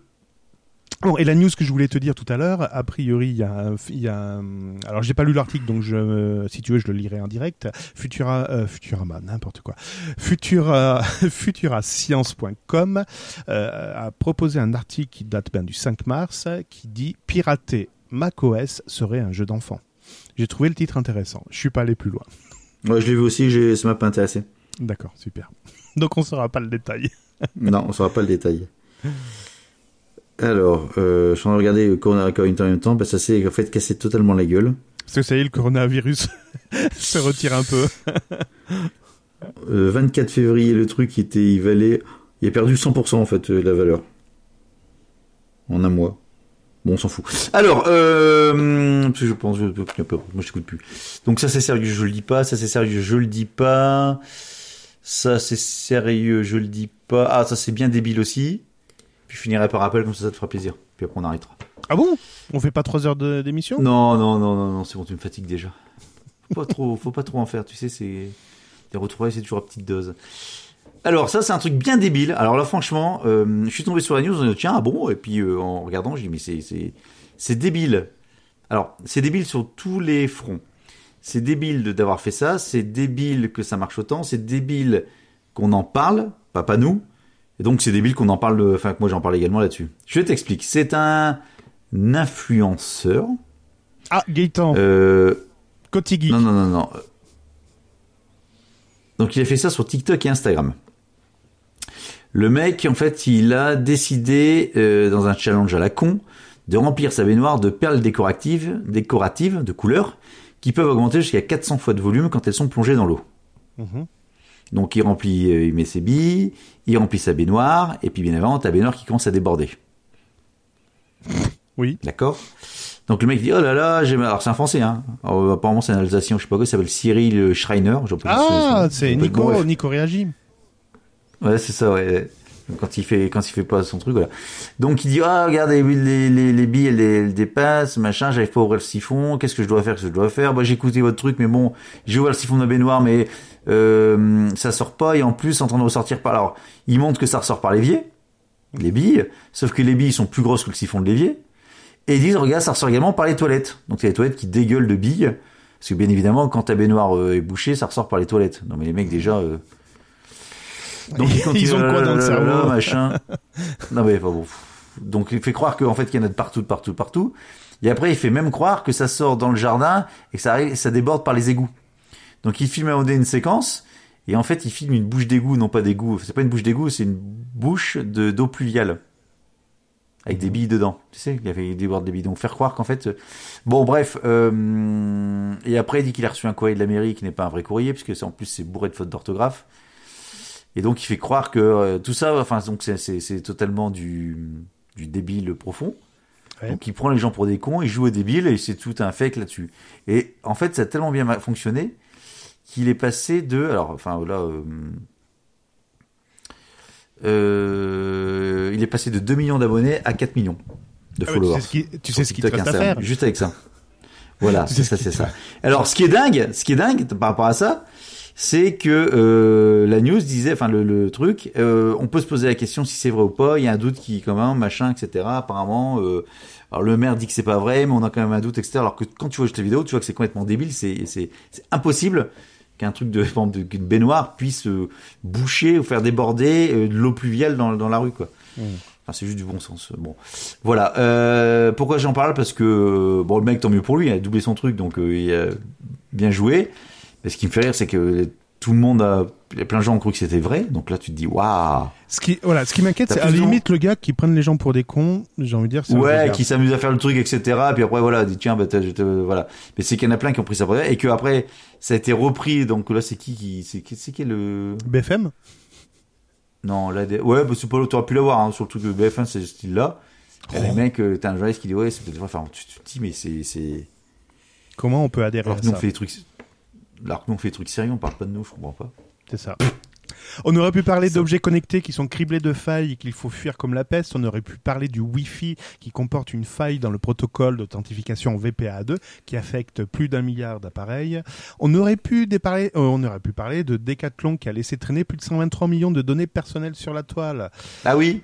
B: Bon, et la news que je voulais te dire tout à l'heure, a priori, il y a, il y a alors j'ai pas lu l'article, donc je, si tu veux, je le lirai en direct. Futura, euh, Futurama, n'importe quoi. Futura, futurascience.com euh, a proposé un article qui date ben, du 5 mars, qui dit pirater macOS serait un jeu d'enfant. J'ai trouvé le titre intéressant. Je suis pas allé plus loin.
C: Ouais, je l'ai vu aussi, ça m'a pas intéressé.
B: D'accord, super. Donc on saura pas le détail.
C: non, on saura pas le détail. Alors, euh, je suis en train de regarder Corona Coin en même temps, parce que ça s'est en fait cassé totalement la gueule.
B: Parce que ça y est, le coronavirus se retire un peu.
C: Euh, 24 février, le truc il était, il valait, il a perdu 100% en fait euh, la valeur en un mois. Bon, on s'en fout. Alors, euh, parce que je pense, je, moi je t'écoute plus. Donc ça c'est sérieux, je le dis pas. Ça c'est sérieux, je le dis pas. Ça c'est sérieux, je le dis pas. Ah, ça c'est bien débile aussi. Puis je finirai par rappel comme ça, ça te fera plaisir. Puis après on arrêtera.
B: Ah bon? On fait pas trois heures de- d'émission?
C: Non, non, non, non, non, c'est bon, tu me fatigues déjà. Faut pas trop, faut pas trop en faire, tu sais, c'est des retrouvailles, c'est toujours à petite dose. Alors ça, c'est un truc bien débile. Alors là, franchement, euh, je suis tombé sur la news, on dit, tiens, ah bon, et puis euh, en regardant, j'ai dit mais c'est débile. Alors c'est débile sur tous les fronts. C'est débile d'avoir fait ça, c'est débile que ça marche autant, c'est débile qu'on en parle, pas pas nous. Et donc c'est débile qu'on en parle, enfin que moi j'en parle également là-dessus. Je t'explique. C'est un influenceur.
B: Ah, Gaëtan,
C: Euh,
B: Coty Geek.
C: non, non, non, non. Donc il a fait ça sur TikTok et Instagram. Le mec, en fait, il a décidé, euh, dans un challenge à la con, de remplir sa baignoire de perles décoratives, décoratives de couleurs, qui peuvent augmenter jusqu'à 400 fois de volume quand elles sont plongées dans l'eau.
B: Mhm.
C: Donc il remplit, euh, il met ses billes, il remplit sa baignoire, et puis bien évidemment, ta baignoire qui commence à déborder.
B: Oui.
C: D'accord? Donc le mec dit, oh là là, j'ai... alors c'est un français, hein. Alors, apparemment c'est un Alsacien, je sais pas quoi, il s'appelle Cyril Schreiner.
B: Ah,
C: c'est- bon,
B: Nico. Nico réagit.
C: Ouais, c'est ça, ouais. Quand il fait, quand il fait pas son truc, voilà. Donc il dit, ah, regardez, les, les, les billes, elles, elles dépassent, machin, j'arrive pas à ouvrir le siphon, qu'est-ce que je dois faire, qu'est-ce que je dois faire? Bah, j'ai écouté votre truc, mais bon, j'ai ouvert le siphon de ma baignoire, mais, euh, ça sort pas, et en plus, en train de ressortir par, alors, il montre que ça ressort par l'évier, les billes, sauf que les billes sont plus grosses que le siphon de l'évier, et ils disent, regarde, ça ressort également par les toilettes. Donc c'est les toilettes qui dégueulent de billes, parce que bien évidemment, quand ta baignoire euh, est bouchée, ça ressort par les toilettes. Non mais les mecs déjà, euh, donc
B: Ils ont quoi dans le cerveau
C: machin. Non mais enfin, bon. Donc il fait croire qu'en fait qu'il y en a de partout, de partout, de partout. Et après il fait même croire que ça sort dans le jardin et que ça arrive, ça déborde par les égouts. Donc il filme à un moment donné une séquence et en fait il filme une bouche d'égout, non pas d'égout. C'est pas une bouche d'égout, c'est une bouche de d'eau pluviale avec des billes dedans. Tu sais, il y avait des bords des billes. Donc faire croire qu'en fait, euh, bon bref. euh, Et après il dit qu'il a reçu un courrier de la mairie qui n'est pas un vrai courrier puisque en plus c'est bourré de fautes d'orthographe. Et donc il fait croire que euh, tout ça, enfin donc c'est totalement du du débile profond.
B: Ouais.
C: Donc il prend les gens pour des cons, il joue au débile et c'est tout un fake là-dessus. Et en fait, ça a tellement bien fonctionné qu'il est passé de, alors, enfin là, euh, euh, il est passé de 2 millions d'abonnés à 4 millions de
B: Ah ouais,
C: followers.
B: tu sais ce qu'il
C: Instagram,
B: faire.
C: Juste avec ça. Voilà,
B: Tu
C: c'est ça,
B: ce
C: c'est ça. Alors, ce qui est dingue, ce qui est dingue par rapport à ça, c'est que euh, la news disait, enfin le, le truc, euh, on peut se poser la question si c'est vrai ou pas. Il y a un doute qui, comment, machin, etc. Apparemment, euh, alors le maire dit que c'est pas vrai, mais on a quand même un doute, etc. Alors que quand tu vois cette vidéo, tu vois que c'est complètement débile. C'est impossible qu'un truc de, qu'une baignoire puisse euh, boucher ou faire déborder euh, de l'eau pluviale dans, dans la rue, quoi. Enfin, c'est juste du bon sens. Bon, voilà. Euh, pourquoi j'en parle? Parce que bon, le mec, tant mieux pour lui, il a doublé son truc, donc euh, il a bien joué. Mais ce qui me fait rire, c'est que tout le monde a, il y a plein de gens ont cru que c'était vrai. Donc là, tu te dis, waouh.
B: Ce qui, voilà, ce qui m'inquiète, c'est à la limite le gars qui prennent les gens pour des cons. J'ai envie de dire.
C: Ouais, qui s'amuse à faire le truc, etc. Puis après, voilà, dit tiens, bah, voilà. Mais c'est qu'il y en a plein qui ont pris ça pour vrai, et que après, ça a été repris. Donc là, c'est qui qui, c'est qui, c'est qui le
B: BFM.
C: Non, là, des- ouais, bah, c'est pas l'autre, t'aurais pu l'avoir, hein, sur le truc de BF1, c'est ce style-là. Et les mecs, euh, t'as un journaliste qui dit, ouais, c'est peut-être vrai. Enfin, tu tu te dis, mais c'est, c'est,
B: Comment on peut adhérer
C: alors
B: à
C: que nous, on fait des trucs, alors que nous, on fait des trucs sérieux, on parle pas de nous, je comprends pas.
B: C'est ça. On aurait pu parler d'objets connectés qui sont criblés de failles et qu'il faut fuir comme la peste. On aurait pu parler du Wi-Fi qui comporte une faille dans le protocole d'authentification VPA2 qui affecte plus d'un milliard d'appareils. On aurait pu déparler- euh, on aurait pu parler de Decathlon qui a laissé traîner plus de 123 millions de données personnelles sur la toile.
C: Ah oui,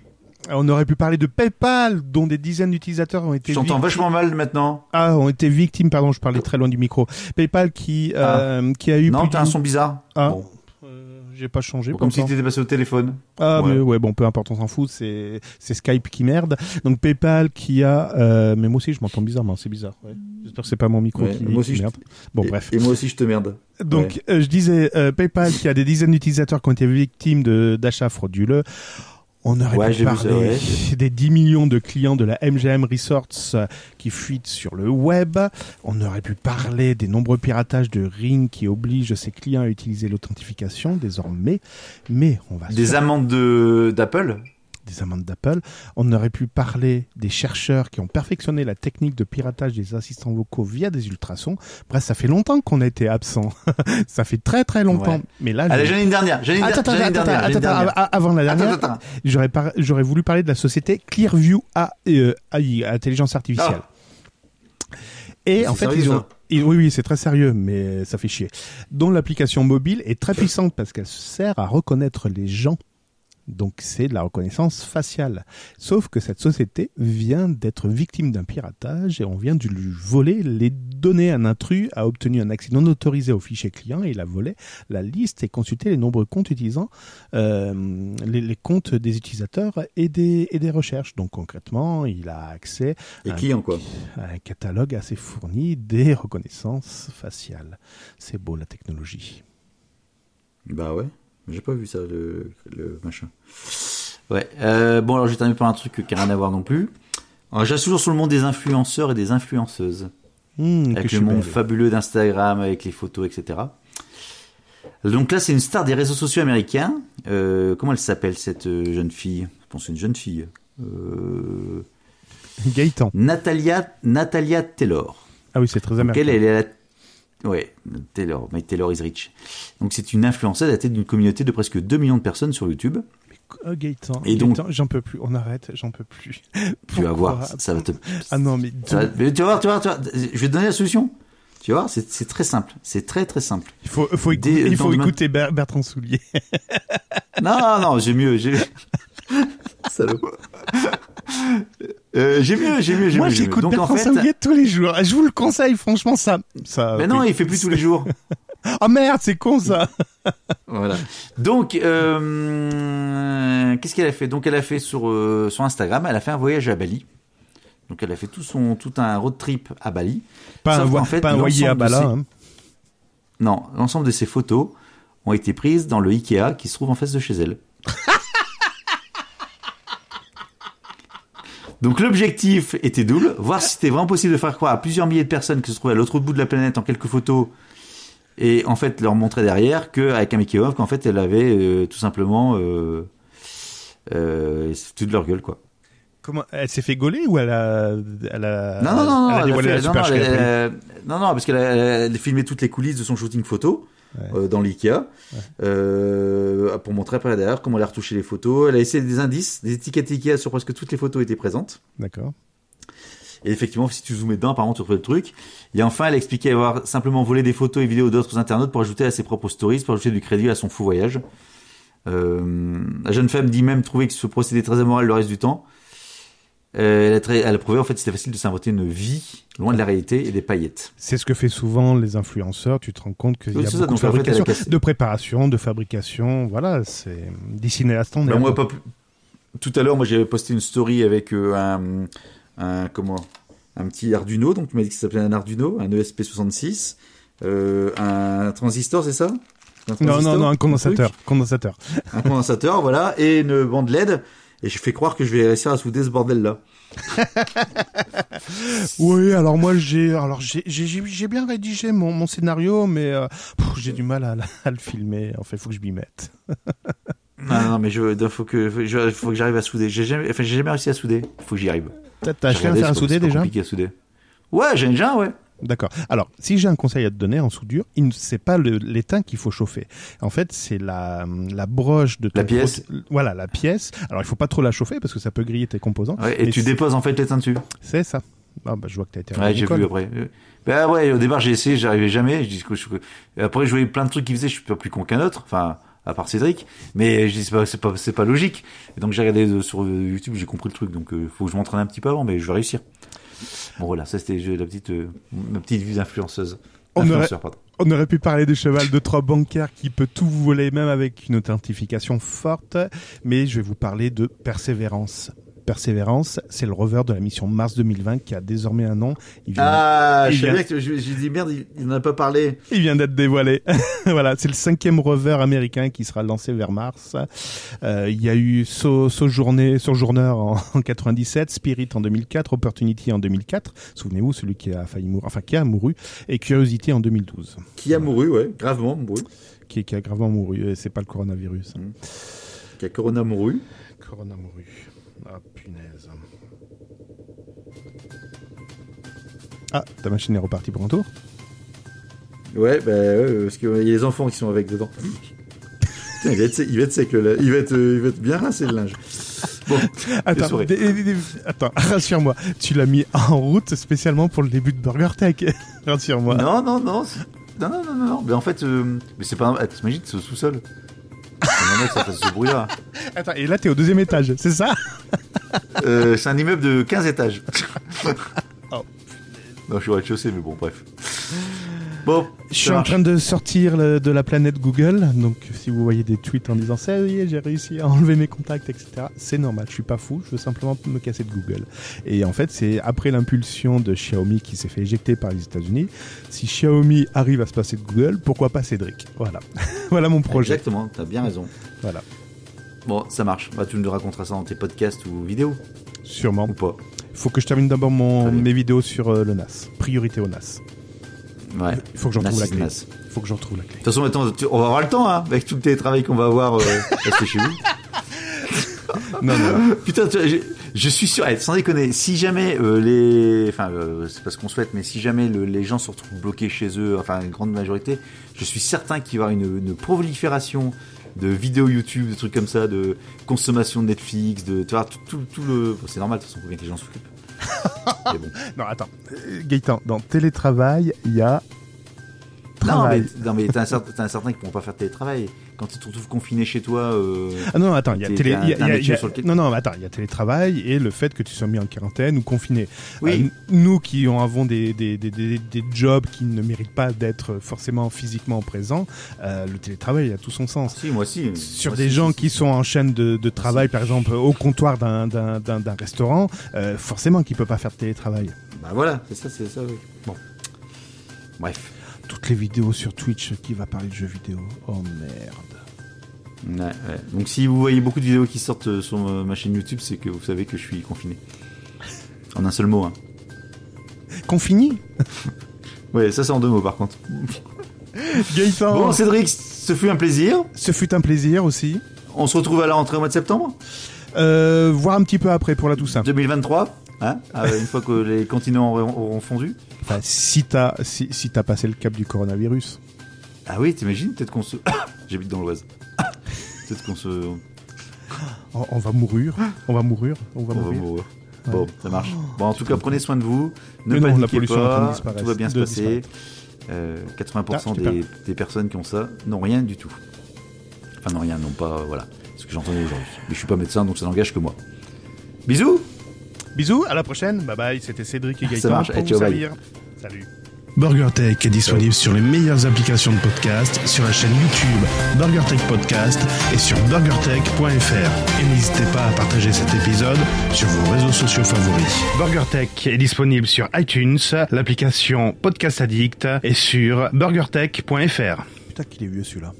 B: On aurait pu parler de PayPal dont des dizaines d'utilisateurs ont été
C: je t'entends
B: victimes-
C: vachement mal maintenant.
B: Ah, ont été victimes, pardon, je parlais très loin du micro. PayPal qui, euh, qui a eu
C: Non, t'as un son bizarre.
B: Ah.
C: Bon.
B: J'ai pas changé.
C: Comme si t'étais passé au téléphone.
B: Ah
C: Ouais.
B: mais ouais bon peu importe on s'en fout c'est c'est Skype qui merde donc PayPal qui a euh, mais moi aussi je m'entends bizarrement c'est bizarre ouais. j'espère que c'est pas mon micro
C: Ouais,
B: qui,
C: moi aussi,
B: qui merde bon
C: Et-
B: bref
C: Et moi aussi, je te merde.
B: donc euh, je disais euh, PayPal qui a des dizaines d'utilisateurs qui ont été victimes de d'achats frauduleux on aurait
C: Ouais,
B: pu
C: j'ai vu ça,
B: parler
C: ouais.
B: des 10 millions de clients de la MGM Resorts euh, qui fuitent sur le web. On aurait pu parler des nombreux piratages de Ring qui obligent ses clients à utiliser l'authentification désormais. Mais on va
C: Des amendes de, d'Apple?
B: Des amendes d'Apple. On aurait pu parler des chercheurs qui ont perfectionné la technique de piratage des assistants vocaux via des ultrasons. Bref, ça fait longtemps qu'on a été absent. ça fait très très longtemps.
C: Ouais.
B: Mais là,
C: Allez,
B: je-
C: j'en ai une dernière. J'en ai une,
B: Attends, attends, attends,
C: dernière. dernière.
B: avant la dernière, j'aurais par- j'aurais voulu parler de la société Clearview A- AI, intelligence artificielle. Et
C: C'est
B: en fait, ils ont, oui, oui, c'est très sérieux, mais ça fait chier. Dont l'application mobile est très puissante parce qu'elle sert à reconnaître les gens. Donc c'est de la reconnaissance faciale. Sauf que cette société vient d'être victime d'un piratage et on vient de lui voler les données. Un intrus a obtenu un accès non autorisé au fichier client et il a volé la liste et consulté les nombreux comptes utilisant euh, les, les comptes des utilisateurs et des, et des recherches. Donc concrètement, il a accès
C: Les
B: Un-
C: clients, quoi.
B: à un catalogue assez fourni des reconnaissances faciales. C'est beau la technologie.
C: Bah ouais, j'ai pas vu ça, le, le machin. Ouais, euh, bon alors j'ai terminé par un truc qui n'a rien à voir non plus. Je reste toujours sur le monde des influenceurs et des influenceuses.
B: Mmh, que
C: avec
B: je
C: le monde
B: belle.
C: fabuleux d'Instagram, avec les photos, etc. Donc là, c'est une star des réseaux sociaux américains. Euh, comment elle s'appelle cette euh, jeune fille? Je pense que c'est une jeune fille. Euh,
B: Gaëtan.
C: Natalia, Natalia Taylor.
B: Ah oui, c'est très
C: Donc
B: américain.
C: elle, elle est à la... Ouais, Taylor, mais Taylor is rich. Donc c'est une influenceuse tête d'une communauté de presque 2 millions de personnes sur YouTube.
B: Oh, Gaëtan,
C: Et donc-
B: j'en peux plus. On arrête, j'en peux plus.
C: Tu vas
B: Pourquoi
C: voir, ça va te...
B: Ah non, mais
C: ça va- mais tu vas voir, tu vas voir, tu vas- je vais te donner la solution. Tu voir, c'est très simple. C'est très très simple.
B: il faut, faut,
C: Des-
B: écouter, il faut Bertrand Soulier.
C: Non, non, j'ai mieux. J'ai... Salaud. Euh, j'ai mieux, j'ai mieux, j'ai
B: Moi,
C: mieux. mieux.
B: j'écoute
C: Donc en
B: Bertrand
C: fait,
B: tous les jours. Je vous le conseille, franchement, ça. ça
C: mais non, il fait plus tous les jours.
B: Ah merde, c'est con ça.
C: Voilà. Donc, euh, qu'est-ce qu'elle a fait? Donc, elle a fait sur euh, sur Instagram, elle a fait un voyage à Bali. Donc, elle a fait tout son tout un road trip à Bali.
B: Pas un,
C: Sauf
B: voie-
C: qu'en fait,
B: pas un voyer à Bala.
C: ces-
B: hein.
C: Non, l'ensemble de ces photos ont été prises dans le Ikea qui se trouve en face de chez elle. Donc l'objectif était double, voir si c'était vraiment possible de faire croire à plusieurs milliers de personnes qui se trouvaient à l'autre bout de la planète en quelques photos et en fait leur montrer derrière qu'avec un making-of qu'en fait elle avait euh, tout simplement euh, euh, de leur gueule quoi.
B: Comment Elle s'est fait gauler ou elle a, elle a,
C: Non, non, non,
B: elle a
C: elle a
B: la
C: fait- non, non, non, non, parce qu'elle a, a filmé toutes les coulisses de son shooting photo
B: Ouais.
C: euh, dans l'IKEA euh, pour montrer après derrière comment elle a retouché les photos. Elle a essayé des indices, des étiquettes IKEA sur presque toutes les photos étaient présentes.
B: D'accord.
C: Et effectivement, si tu zoomais dedans, apparemment, tu retrouvais le truc. Et enfin, elle expliquait avoir simplement volé des photos et vidéos d'autres internautes pour ajouter à ses propres stories, pour ajouter du crédit à son fou voyage. Euh, la jeune femme dit même trouver que ce procédé est très amoral le reste du temps. Euh, elle, a très- elle a prouvé en fait que c'était facile de s'inventer une vie loin de la réalité et des paillettes.
B: C'est ce que fait souvent les influenceurs. Tu te rends compte qu'il
C: Oui,
B: y a beaucoup de
C: en fait,
B: fabrication, de préparation, de fabrication. Voilà, c'est d'ici à
C: Bah, moi, pas plus- Tout à l'heure, moi, j'avais posté une story avec euh, un, un comment, un petit Arduino. Donc, tu m'as dit que ça s'appelait un Arduino, un E ESP66, euh, un transistor, c'est ça? Un
B: Non, non, non, un condensateur.
C: truc?
B: Condensateur.
C: un condensateur, voilà, et une bande LED. Et je fais croire que je vais réussir à souder ce bordel-là.
B: Oui, alors moi j'ai, alors j'ai, j'ai, j'ai- j'ai bien rédigé mon, mon scénario, mais euh, j'ai du mal à, à le filmer. En fait, faut que je m'y mette.
C: Non, non, mais je, il faut que, faut- je- faut que j'arrive à souder. J'ai jamais, enfin, j'ai jamais réussi à souder. Il faut que j'y arrive.
B: T'as, acheté un à souder déjà
C: compliqué à souder. Ouais, j'ai déjà, ouais.
B: D'accord. Alors, si j'ai un conseil à te donner en soudure, il ne- c'est pas l'étain qu'il faut chauffer. En fait, c'est la, la broche de
C: La pièce.
B: Voilà, la pièce. Alors, il faut pas trop la chauffer parce que ça peut griller tes composants.
C: Ouais, et tu déposes en fait l'étain dessus.
B: C'est ça. Ah bah, je vois que t'as été
C: Ouais, j'ai vu après. Bah ouais, au départ j'ai essayé, j'arrivais jamais. Je dis que je- après je voyais plein de trucs qu'ils faisaient, je suis pas plus con qu'un autre. Enfin, à part Cédric. Mais je dis c'est pas, c'est pas, pas logique. Et donc j'ai regardé euh, sur euh, YouTube, j'ai compris le truc. Donc euh, faut que je m'entraîne un petit peu avant, mais je vais réussir. Bon voilà, ça c'était la petite, euh, ma petite vie d'influenceuse.
B: On aurait-. On pu parler du cheval de Troie bancaire qui peut tout voler, même avec une authentification forte, mais je vais vous parler de Persévérance. Persévérance, c'est le rover de la mission Mars 2020 qui a désormais un nom. Il vient,
C: Ah,
B: il
C: je
B: vient-
C: que je- dit merde, il, il en a pas parlé.
B: il vient d'être dévoilé. voilà, c'est le cinquième rover américain qui sera lancé vers Mars. Euh, il y a eu So- Sojourner, Sojourner en, en 97, Spirit en 2004, Opportunity en 2004. Souvenez-vous, celui qui a failli mourir, enfin qui a mouru, et Curiosity en 2012.
C: Qui a mouru, ouais, gravement mouru.
B: Qui, qui a gravement mouru. Et C'est pas le coronavirus. hein.
C: Qui a corona mouru.
B: Corona mouru. Ah, punaise. Ah, ta machine est repartie pour un tour
C: Ouais, bah ouais, parce qu'il y a les enfants qui sont avec dedans. Putain, il va être sec, il va être sec, le- il va être, euh, il va être bien rincé le linge. Bon,
B: Attends, attends, rassure-moi. Tu l'as mis en route spécialement pour le début de Burger Tech. rassure-moi.
C: Non, non, non. Non, non, non, non. Mais en fait, euh, mais c'est pas. un- T'imagines, c'est au sous-sol. C'est que ça fasse ce bruit-là.
B: Attends, et là, t'es au deuxième étage, c'est ça
C: Euh, c'est un immeuble de 15 étages.
B: Oh.
C: Non, je suis au rez-de-chaussée, mais bon, bref. Bon,
B: Je suis en train de sortir le- de la planète Google, donc si vous voyez des tweets en disant ça y est, j'ai réussi à enlever mes contacts, etc. C'est normal, je suis pas fou, je veux simplement me casser de Google. Et en fait, c'est après l'impulsion de Xiaomi qui s'est fait éjecter par les États-Unis. Si Xiaomi arrive à se passer de Google, pourquoi pas Cédric? Voilà, voilà mon projet.
C: Exactement, t'as bien raison.
B: Voilà,
C: Bon, ça marche. Bah, tu nous raconteras ça dans tes podcasts ou vidéos,
B: sûrement.
C: ou pas.
B: Faut que je termine d'abord mes vidéos sur euh, le NAS. Priorité au NAS.
C: Ouais.
B: Il faut que je retrouve la clé. Il faut que je retrouve la clé.
C: De toute façon, on va avoir le temps, hein, avec tout le télétravail qu'on va avoir, euh, chez vous.
B: Non, non.
C: Putain, je, je suis sûr, eh, sans déconner, si jamais euh, les, enfin, euh, c'est pas ce qu'on souhaite, mais si jamais le- les gens se retrouvent bloqués chez eux, enfin une grande majorité, je suis certain qu'il va y avoir une, une prolifération de vidéos YouTube, de trucs comme ça, de consommation de Netflix, de, tu vois, tout, tout, tout le, bon, c'est normal, de toute façon, faut bien que les gens s'occupent. Bon.
B: Non, attends. Gaëtan, dans télétravail, il y a
C: Non, mais,
B: travail.
C: non, mais t'as un, certain- un certain qui pourront pas faire télétravail. Quand tu te retrouves confiné chez toi, euh,
B: Ah non, attends, il y a télé, y a- y a-
C: sur lequel-
B: non, non, attends, il y a télétravail et le fait que tu sois mis en quarantaine ou confiné.
C: Oui.
B: Euh, nous qui avons des, des, des, des, des jobs qui ne méritent pas d'être forcément physiquement présents, euh, le télétravail a tout son sens.
C: si, moi aussi.
B: Sur
C: Moi
B: des gens
C: si,
B: qui
C: si.
B: sont en chaîne de, de travail, par exemple au comptoir d'un restaurant, forcément qu'ils ne peuvent pas faire de télétravail.
C: Bah voilà, c'est ça, c'est ça, oui. Bon. Bref.
B: Toutes les vidéos sur Twitch qui va parler de jeux vidéo? Oh merde.
C: Ouais, ouais. Donc si vous voyez beaucoup de vidéos qui sortent euh, sur ma ma chaîne YouTube, c'est que vous savez que je suis confiné. En un seul mot, hein.
B: Confini
C: Ouais, ça c'est en deux mots par contre.
B: Gaëtan,
C: Bon, Cédric, ce fut un plaisir.
B: ce fut un plaisir aussi.
C: On se retrouve à la rentrée au mois de septembre.
E: Euh, voir un petit peu après pour la Toussaint.
C: 2023 hein euh, Une fois que les continents auront, fondu
E: Enfin, si t'as si, passé le cap du coronavirus.
C: Ah oui, t'imagines Peut-être qu'on se... J'habite dans l'Oise. Peut-être qu'on se...
E: On, on va mourir. On va mourir. On va
C: On va
E: mourir.
C: Bon, ça marche. Bon, en tout cas, prenez soin de vous. Ne
E: Mais non, la
C: paniquez pas. Tout va bien se passer. Euh, 80%
E: Ah, tu
C: des, des personnes qui ont ça n'ont rien du tout. Enfin, non, rien, non pas. Voilà. Ce que j'entendais aujourd'hui. Mais je suis pas médecin, donc ça n'engage que moi. Bisous
E: Bisous, à la prochaine. Bye bye. C'était Cédric et
C: Ça
E: Gaëtan
C: marche.
E: pour vous. Salut.
B: BurgerTech est disponible sur les meilleures applications de podcast, sur la chaîne YouTube BurgerTech Podcast et sur burgertech.fr. Et n'hésitez pas à partager cet épisode sur vos réseaux sociaux favoris. BurgerTech est disponible sur iTunes, l'application Podcast Addict et sur burgertech.fr.
E: Putain qu'il est vieux celui-là.